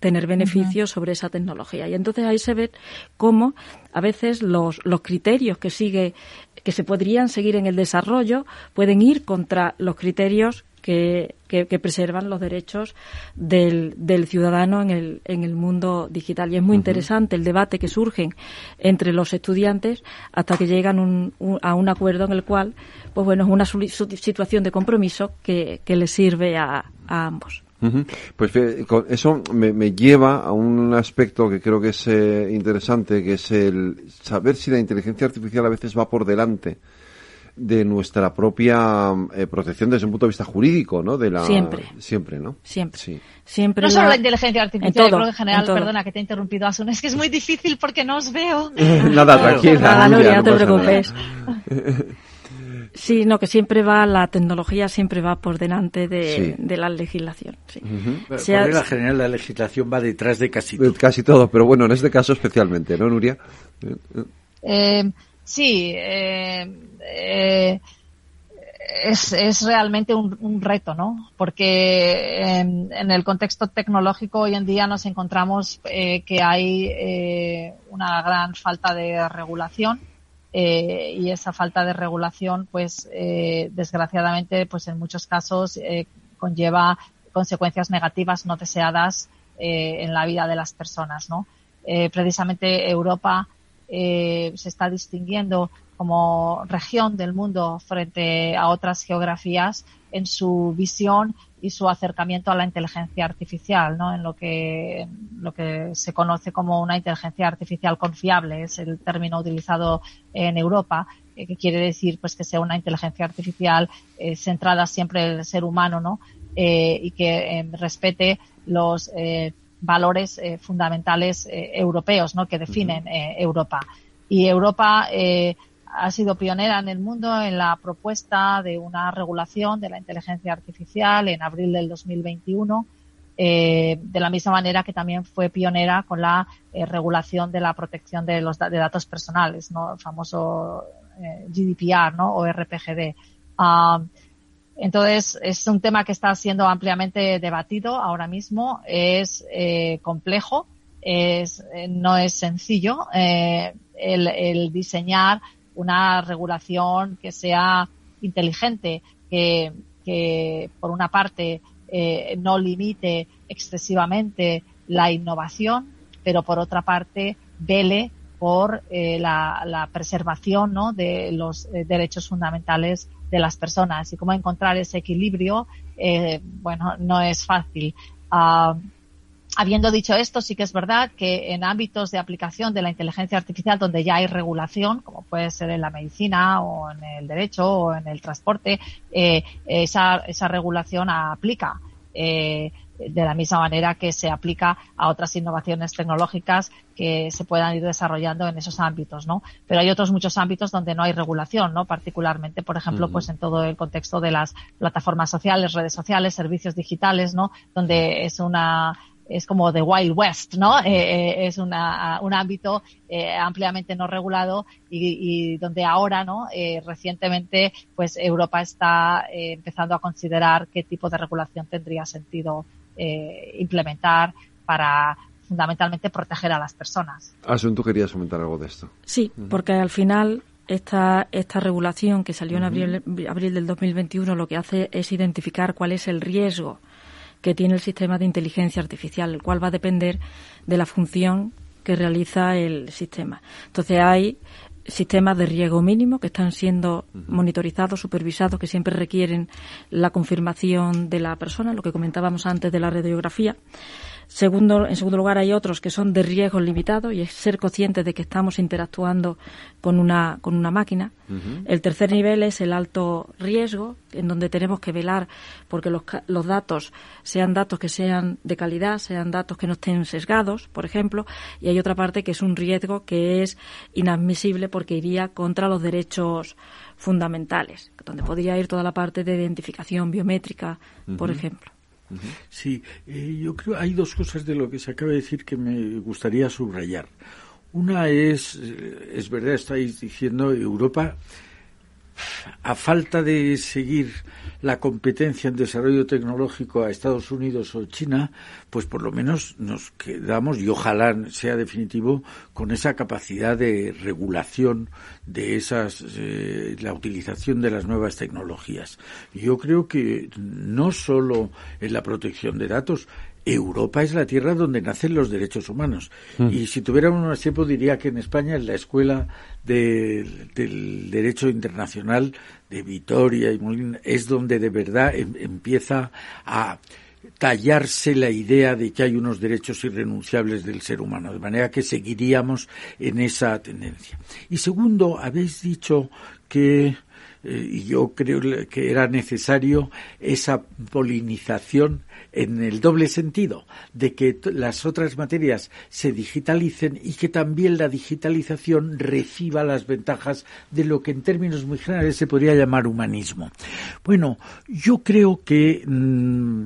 tener beneficios sobre esa tecnología. Y entonces ahí se ve cómo a veces los, los criterios que sigue que se podrían seguir en el desarrollo pueden ir contra los criterios que, preservan los derechos del, del ciudadano en el, en el mundo digital. Y es muy interesante el debate que surge entre los estudiantes hasta que llegan a un acuerdo en el cual, pues bueno, es una situación de compromiso que, que les sirve a, ambos. Pues eso me, lleva a un aspecto que creo que es eh, interesante, que es el saber si la inteligencia artificial a veces va por delante de nuestra propia eh, protección desde un punto de vista jurídico, ¿no? De la, siempre. Siempre, ¿no? Siempre. Sí. Siempre no solo la inteligencia artificial, en todo, en general, perdona que te he interrumpido, Asun, es que es muy difícil porque no os veo. nada, tranquila. Nada, Nuria, no te preocupes. Sí, no, que siempre va, la tecnología siempre va por delante de, la legislación. Sí. Por regla general, la legislación va detrás de casi todo. Casi todo, pero bueno, en este caso especialmente, ¿no, Nuria? Eh, sí, eh, eh, es, es, realmente un, reto, ¿no? Porque en, el contexto tecnológico hoy en día nos encontramos que hay una gran falta de regulación eh, y esa falta de regulación, pues eh, desgraciadamente, pues en muchos casos eh, conlleva consecuencias negativas no deseadas eh, en la vida de las personas, ¿no? Eh, precisamente Europa se está distinguiendo como región del mundo frente a otras geografías en su visión y su acercamiento a la inteligencia artificial, ¿no? En lo que, lo que se conoce como una inteligencia artificial confiable, es el término utilizado en Europa, eh, que quiere decir pues que sea una inteligencia artificial eh, centrada siempre en el ser humano, ¿no? Eh, y que respete los valores fundamentales europeos, ¿no? Que definen Europa. Y Europa ha sido pionera en el mundo en la propuesta de una regulación de la inteligencia artificial en abril del 2021, eh, de la misma manera que también fue pionera con la eh, regulación de la protección de los de datos personales. El famoso eh, GDPR. O RPGD. Ah, entonces, es un tema que está siendo ampliamente debatido ahora mismo. Es eh, complejo, es, no es sencillo el diseñar una regulación que sea inteligente, que, que por una parte eh, no limite excesivamente la innovación, pero por otra parte vele por eh, la, la, preservación ¿no? de los eh, derechos fundamentales de las personas y cómo encontrar ese equilibrio, eh, bueno, no es fácil. Uh, Habiendo dicho esto, sí que es verdad que en ámbitos de aplicación de la inteligencia artificial donde ya hay regulación, como puede ser en la medicina o en el derecho o en el transporte, eh, esa, esa regulación aplica. Eh, de la misma manera que se aplica a otras innovaciones tecnológicas que se puedan ir desarrollando en esos ámbitos, ¿no? Pero hay otros muchos ámbitos donde no hay regulación, ¿no? Particularmente, por ejemplo, pues en todo el contexto de las plataformas sociales, redes sociales, servicios digitales, ¿no? Donde es una es como The Wild West, ¿no? Eh, eh, es una, un ámbito eh, ampliamente no regulado y, y, donde ahora, ¿no? Eh, recientemente, pues Europa está eh, empezando a considerar qué tipo de regulación tendría sentido implementar para fundamentalmente proteger a las personas. Asun, tú querías comentar algo de esto. Sí, porque al final esta, esta regulación que salió en abril, abril del 2021 lo que hace es identificar cuál es el riesgo que tiene el sistema de inteligencia artificial, el cual va a depender de la función que realiza el sistema. Entonces hay sistemas de riesgo mínimo que están siendo monitorizados, supervisados, que siempre requieren la confirmación de la persona, lo que comentábamos antes de la radiografía. Segundo, en segundo lugar, hay otros que son de riesgo limitado y es ser conscientes de que estamos interactuando con una, con una máquina. El tercer nivel es el alto riesgo, en donde tenemos que velar porque los, los datos sean datos que sean de calidad, sean datos que no estén sesgados, por ejemplo. Y hay otra parte que es un riesgo que es inadmisible porque iría contra los derechos fundamentales, donde podría ir toda la parte de identificación biométrica, por ejemplo. Sí, eh, yo creo hay dos cosas de lo que se acaba de decir que me gustaría subrayar. Una es, eh, es verdad, estáis diciendo, Europa a falta de seguir la competencia en desarrollo tecnológico a Estados Unidos o China, pues por lo menos nos quedamos, y ojalá sea definitivo, con esa capacidad de regulación de esas, eh, la utilización de las nuevas tecnologías. Yo creo que no solo en la protección de datos, Europa es la tierra donde nacen los derechos humanos. Mm. Y si tuviéramos más tiempo, diría que en España, en la Escuela del Derecho Internacional de Vitoria y Molina, es donde de verdad em, empieza a tallarse la idea de que hay unos derechos irrenunciables del ser humano, de manera que seguiríamos en esa tendencia. Y segundo, habéis dicho que eh, y yo creo que era necesario esa polinización en el doble sentido de que las otras materias se digitalicen y que también la digitalización reciba las ventajas de lo que en términos muy generales se podría llamar humanismo. Bueno, yo creo que mm,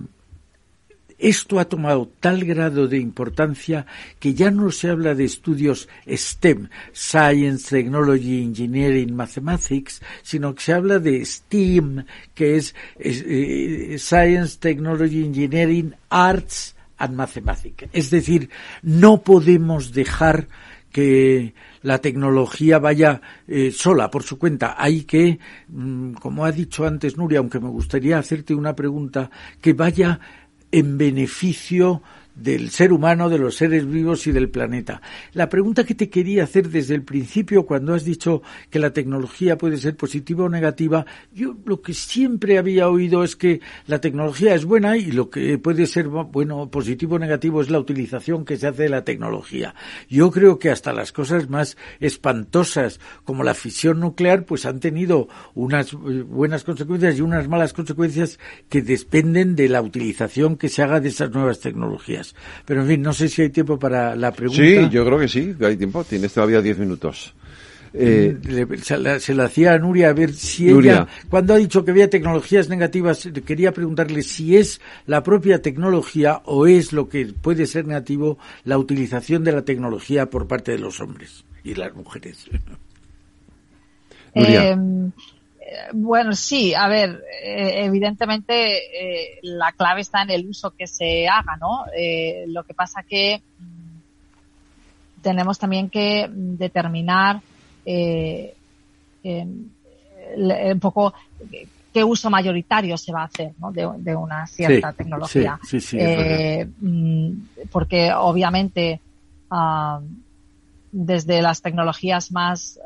esto ha tomado tal grado de importancia que ya no se habla de estudios STEM, Science, Technology, Engineering, Mathematics, sino que se habla de STEAM, que es, eh, Science, Technology, Engineering, Arts and Mathematics. Es decir, no podemos dejar que la tecnología vaya eh, sola por su cuenta. Hay que, mm, como ha dicho antes Nuria, aunque me gustaría hacerte una pregunta, que vaya en beneficio del ser humano, de los seres vivos y del planeta. La pregunta que te quería hacer desde el principio, cuando has dicho que la tecnología puede ser positiva o negativa, yo lo que siempre había oído es que la tecnología es buena y lo que puede ser bueno, positivo o negativo es la utilización que se hace de la tecnología. Yo creo que hasta las cosas más espantosas, como la fisión nuclear, pues han tenido unas buenas consecuencias y unas malas consecuencias que dependen de la utilización que se haga de esas nuevas tecnologías. Pero en fin, no sé si hay tiempo para la pregunta. Sí, yo creo que sí, hay tiempo. Tienes todavía diez minutos. Eh, se, la, hacía a Nuria a ver si ella, cuando ha dicho que había tecnologías negativas, quería preguntarle si es la propia tecnología o es lo que puede ser negativo la utilización de la tecnología por parte de los hombres y las mujeres. Nuria. Bueno, sí, a ver, eh, evidentemente eh, la clave está en el uso que se haga, ¿no? Eh, lo que pasa que mm, tenemos también que determinar un poco qué uso mayoritario se va a hacer ¿no? de, una cierta tecnología. Sí, sí, mm, porque obviamente ah, desde las tecnologías más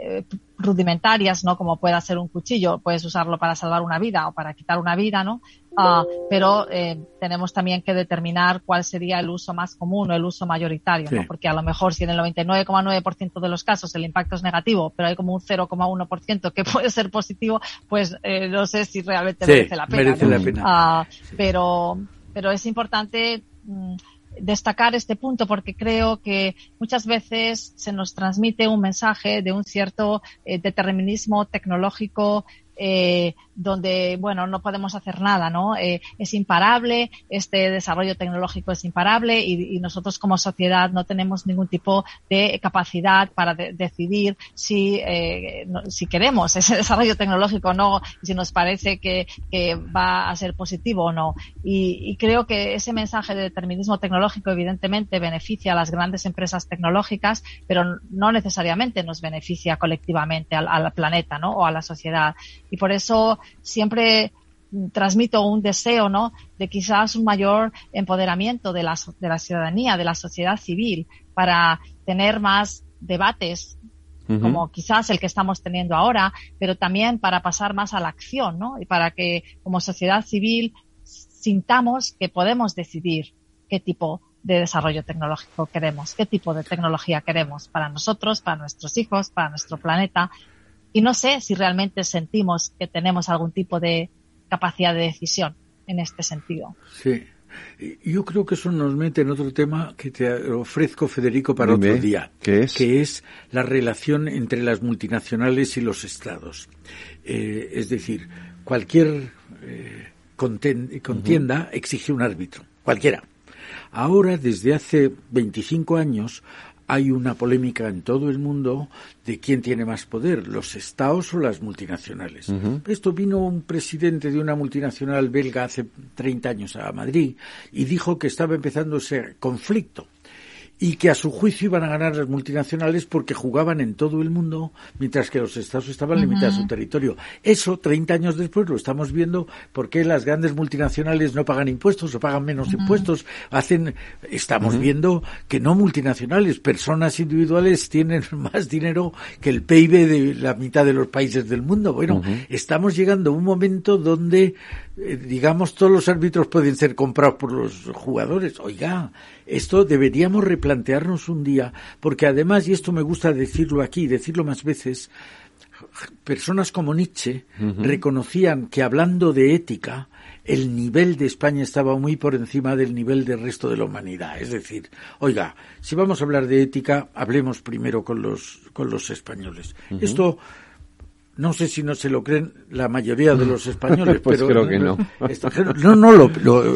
ah, rudimentarias, ¿no? Como pueda ser un cuchillo, puedes usarlo para salvar una vida o para quitar una vida, ¿no? Ah, pero eh, tenemos también que determinar cuál sería el uso más común o el uso mayoritario, ¿no? Porque a lo mejor si en el 99,9% de los casos el impacto es negativo, pero hay como un 0,1% que puede ser positivo, pues eh, no sé si realmente merece la pena. Merece la pena. Ah, pero, pero es importante mm, destacar este punto porque creo que muchas veces se nos transmite un mensaje de un cierto eh, determinismo tecnológico eh, donde, bueno, no podemos hacer nada, ¿no? Eh, es imparable, este desarrollo tecnológico es imparable y, nosotros como sociedad no tenemos ningún tipo de capacidad para decidir si, eh, si queremos ese desarrollo tecnológico o no, si nos parece que, va a ser positivo o no. Y, y, creo que ese mensaje de determinismo tecnológico evidentemente beneficia a las grandes empresas tecnológicas, pero no necesariamente nos beneficia colectivamente al, al planeta, ¿no? O a la sociedad y por eso siempre transmito un deseo, ¿no? De quizás un mayor empoderamiento de la, de la ciudadanía, de la sociedad civil, para tener más debates, como quizás el que estamos teniendo ahora, pero también para pasar más a la acción, ¿no? Y para que como sociedad civil sintamos que podemos decidir qué tipo de desarrollo tecnológico queremos, qué tipo de tecnología queremos para nosotros, para nuestros hijos, para nuestro planeta y no sé si realmente sentimos que tenemos algún tipo de capacidad de decisión en este sentido. Sí. Yo creo que eso nos mete en otro tema que te ofrezco, Federico, para otro día. ¿Qué es? Que es la relación entre las multinacionales y los estados. Eh, es decir, cualquier eh, contienda exige un árbitro, cualquiera. Ahora, desde hace 25 años, hay una polémica en todo el mundo de quién tiene más poder, los estados o las multinacionales. Esto vino un presidente de una multinacional belga hace 30 años a Madrid y dijo que estaba empezando ese conflicto y que a su juicio iban a ganar las multinacionales porque jugaban en todo el mundo, mientras que los estados estaban limitados a su territorio. Eso, 30 años después, lo estamos viendo porque las grandes multinacionales no pagan impuestos o pagan menos impuestos. Hacen, estamos viendo que no multinacionales, personas individuales tienen más dinero que el PIB de la mitad de los países del mundo. Bueno, estamos llegando a un momento donde, eh, digamos, todos los árbitros pueden ser comprados por los jugadores. Oiga, esto deberíamos replantearnos un día, porque además, y esto me gusta decirlo aquí, decirlo más veces, personas como Nietzsche reconocían que hablando de ética, el nivel de España estaba muy por encima del nivel del resto de la humanidad. Es decir, oiga, si vamos a hablar de ética, hablemos primero con los, con los españoles. Esto no sé si no se lo creen la mayoría de los españoles, pues pero creo que no. No, no, lo,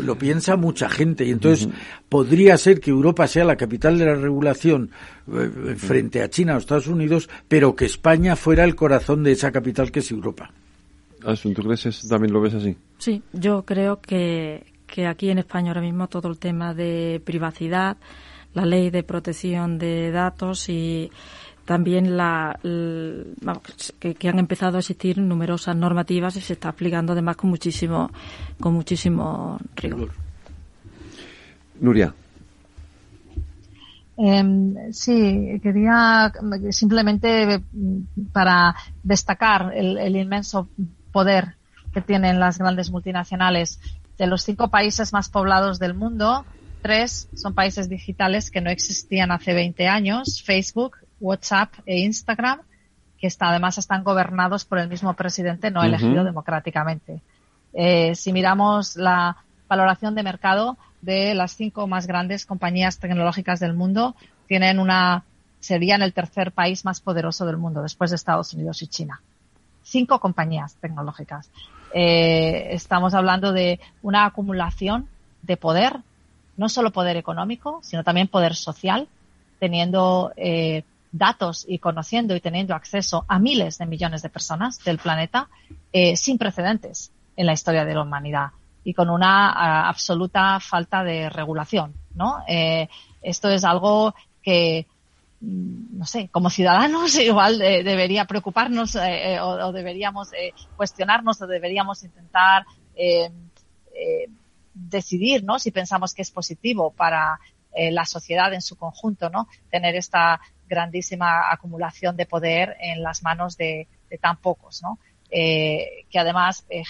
lo, piensa mucha gente y entonces podría ser que Europa sea la capital de la regulación eh, frente a China o Estados Unidos, pero que España fuera el corazón de esa capital que es Europa. Asun, ¿tú crees también lo ves así? Sí, yo creo que, que aquí en España ahora mismo todo el tema de privacidad, la ley de protección de datos y también la, que, han empezado a existir numerosas normativas y se está aplicando además con muchísimo con muchísimo rigor. Nuria. Em, sí, quería simplemente para destacar el inmenso poder que tienen las grandes multinacionales. De los cinco países más poblados del mundo, tres son países digitales que no existían hace 20 años, Facebook, WhatsApp e Instagram, que está, además están gobernados por el mismo presidente no elegido democráticamente. Eh, si miramos la valoración de mercado de las cinco más grandes compañías tecnológicas del mundo, tienen una, serían el tercer país más poderoso del mundo después de Estados Unidos y China. Cinco compañías tecnológicas. Eh, estamos hablando de una acumulación de poder, no solo poder económico, sino también poder social, teniendo eh, datos y conociendo y teniendo acceso a miles de millones de personas del planeta eh, sin precedentes en la historia de la humanidad y con una absoluta falta de regulación, ¿no? Eh, esto es algo que mm, no sé, como ciudadanos igual debería preocuparnos eh, o, o, deberíamos cuestionarnos o deberíamos intentar decidir, ¿no? Si pensamos que es positivo para la sociedad en su conjunto, ¿no? Tener esta grandísima acumulación de poder en las manos de, tan pocos, ¿no? Eh, que además, eh,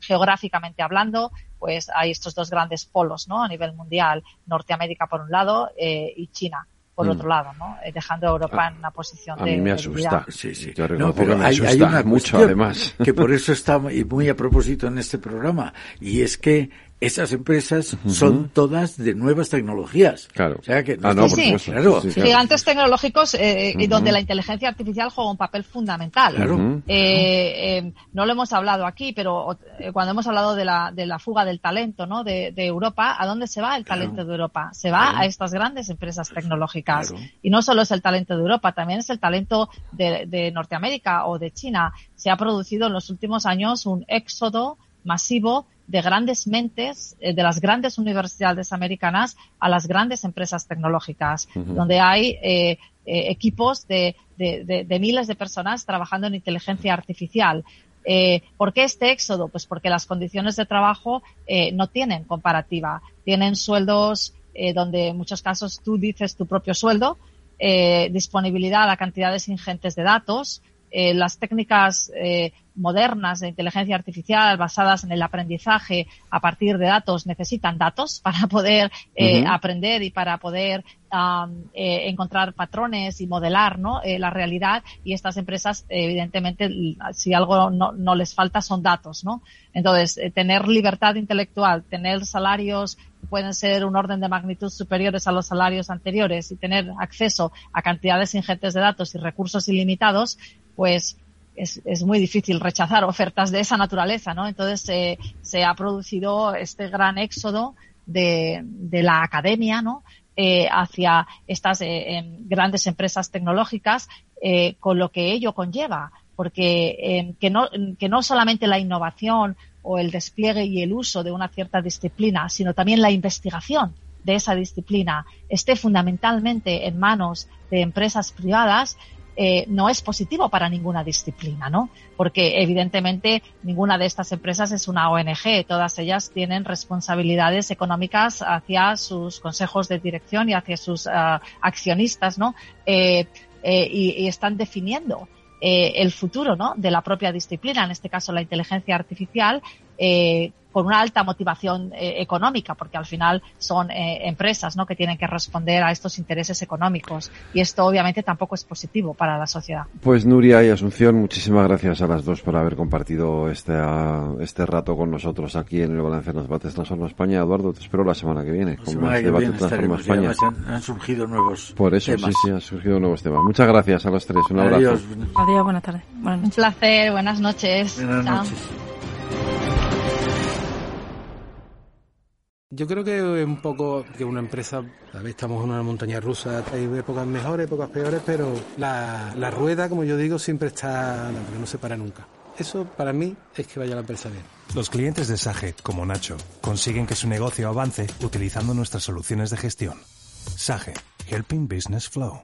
geográficamente hablando, pues hay estos dos grandes polos, ¿no? A nivel mundial, Norteamérica por un lado eh, y China por mm. otro lado, ¿no? dejando a Europa en una posición a de. A mí me asusta. Sí, sí. no, pero me asusta hay, una mucho, además. Que por eso está muy a propósito en este programa. Y es que esas empresas son todas de nuevas tecnologías. Claro. O sea que ah, no, sí, claro. Gigantes tecnológicos eh, y donde la inteligencia artificial juega un papel fundamental. Claro. Eh, eh, no lo hemos hablado aquí, pero eh, cuando hemos hablado de la, de la fuga del talento ¿no? de, de Europa, ¿a dónde se va el talento de Europa? Se va a estas grandes empresas tecnológicas. Y no solo es el talento de Europa, también es el talento de, de Norteamérica o de China. Se ha producido en los últimos años un éxodo masivo de grandes mentes eh, de las grandes universidades americanas a las grandes empresas tecnológicas, donde hay eh, eh, equipos de, de, miles de personas trabajando en inteligencia artificial. ¿Por qué este éxodo? Pues porque las condiciones de trabajo no tienen comparativa. Tienen sueldos donde en muchos casos tú dices tu propio sueldo, disponibilidad a cantidades ingentes de datos, las técnicas modernas de inteligencia artificial basadas en el aprendizaje a partir de datos necesitan datos para poder eh, aprender y para poder eh, encontrar patrones y modelar ¿no? Eh, la realidad y estas empresas evidentemente si algo no, no, les falta son datos ¿no? entonces tener libertad intelectual tener salarios que pueden ser un orden de magnitud superiores a los salarios anteriores y tener acceso a cantidades ingentes de datos y recursos ilimitados pues es, es, muy difícil rechazar ofertas de esa naturaleza, ¿no? Entonces eh, se ha producido este gran éxodo de, de la academia, ¿no? Eh, hacia estas eh, grandes empresas tecnológicas, eh, con lo que ello conlleva, porque que, no, que no solamente la innovación o el despliegue y el uso de una cierta disciplina, sino también la investigación de esa disciplina esté fundamentalmente en manos de empresas privadas, eh, no es positivo para ninguna disciplina, ¿no? Porque evidentemente ninguna de estas empresas es una ONG, todas ellas tienen responsabilidades económicas hacia sus consejos de dirección y hacia sus ah, accionistas, ¿no? Eh, eh, y, están definiendo eh, el futuro, ¿no? De la propia disciplina, en este caso la inteligencia artificial, eh, con una alta motivación eh, económica, porque al final son eh, empresas ¿no? que tienen que responder a estos intereses económicos. Y esto obviamente tampoco es positivo para la sociedad. Pues Nuria y Asunción, muchísimas gracias a las dos por haber compartido este, este rato con nosotros aquí en el Balance de los Debates Transforma España. Eduardo, te espero la semana que viene con más debate Transforma España. Han, surgido nuevos Por eso, sí, sí, han surgido nuevos temas. Muchas gracias a los tres. Un abrazo. Adiós, Adiós buenas tardes. Un placer, buenas noches. Buenas noches. Yo creo que es un poco que una empresa, a veces estamos en una montaña rusa, hay épocas mejores, épocas peores, pero la, la rueda, como yo digo, siempre está, no, no se para nunca. Eso para mí es que vaya la empresa bien. Los clientes de Sage, como Nacho, consiguen que su negocio avance utilizando nuestras soluciones de gestión. Sage, Helping Business Flow.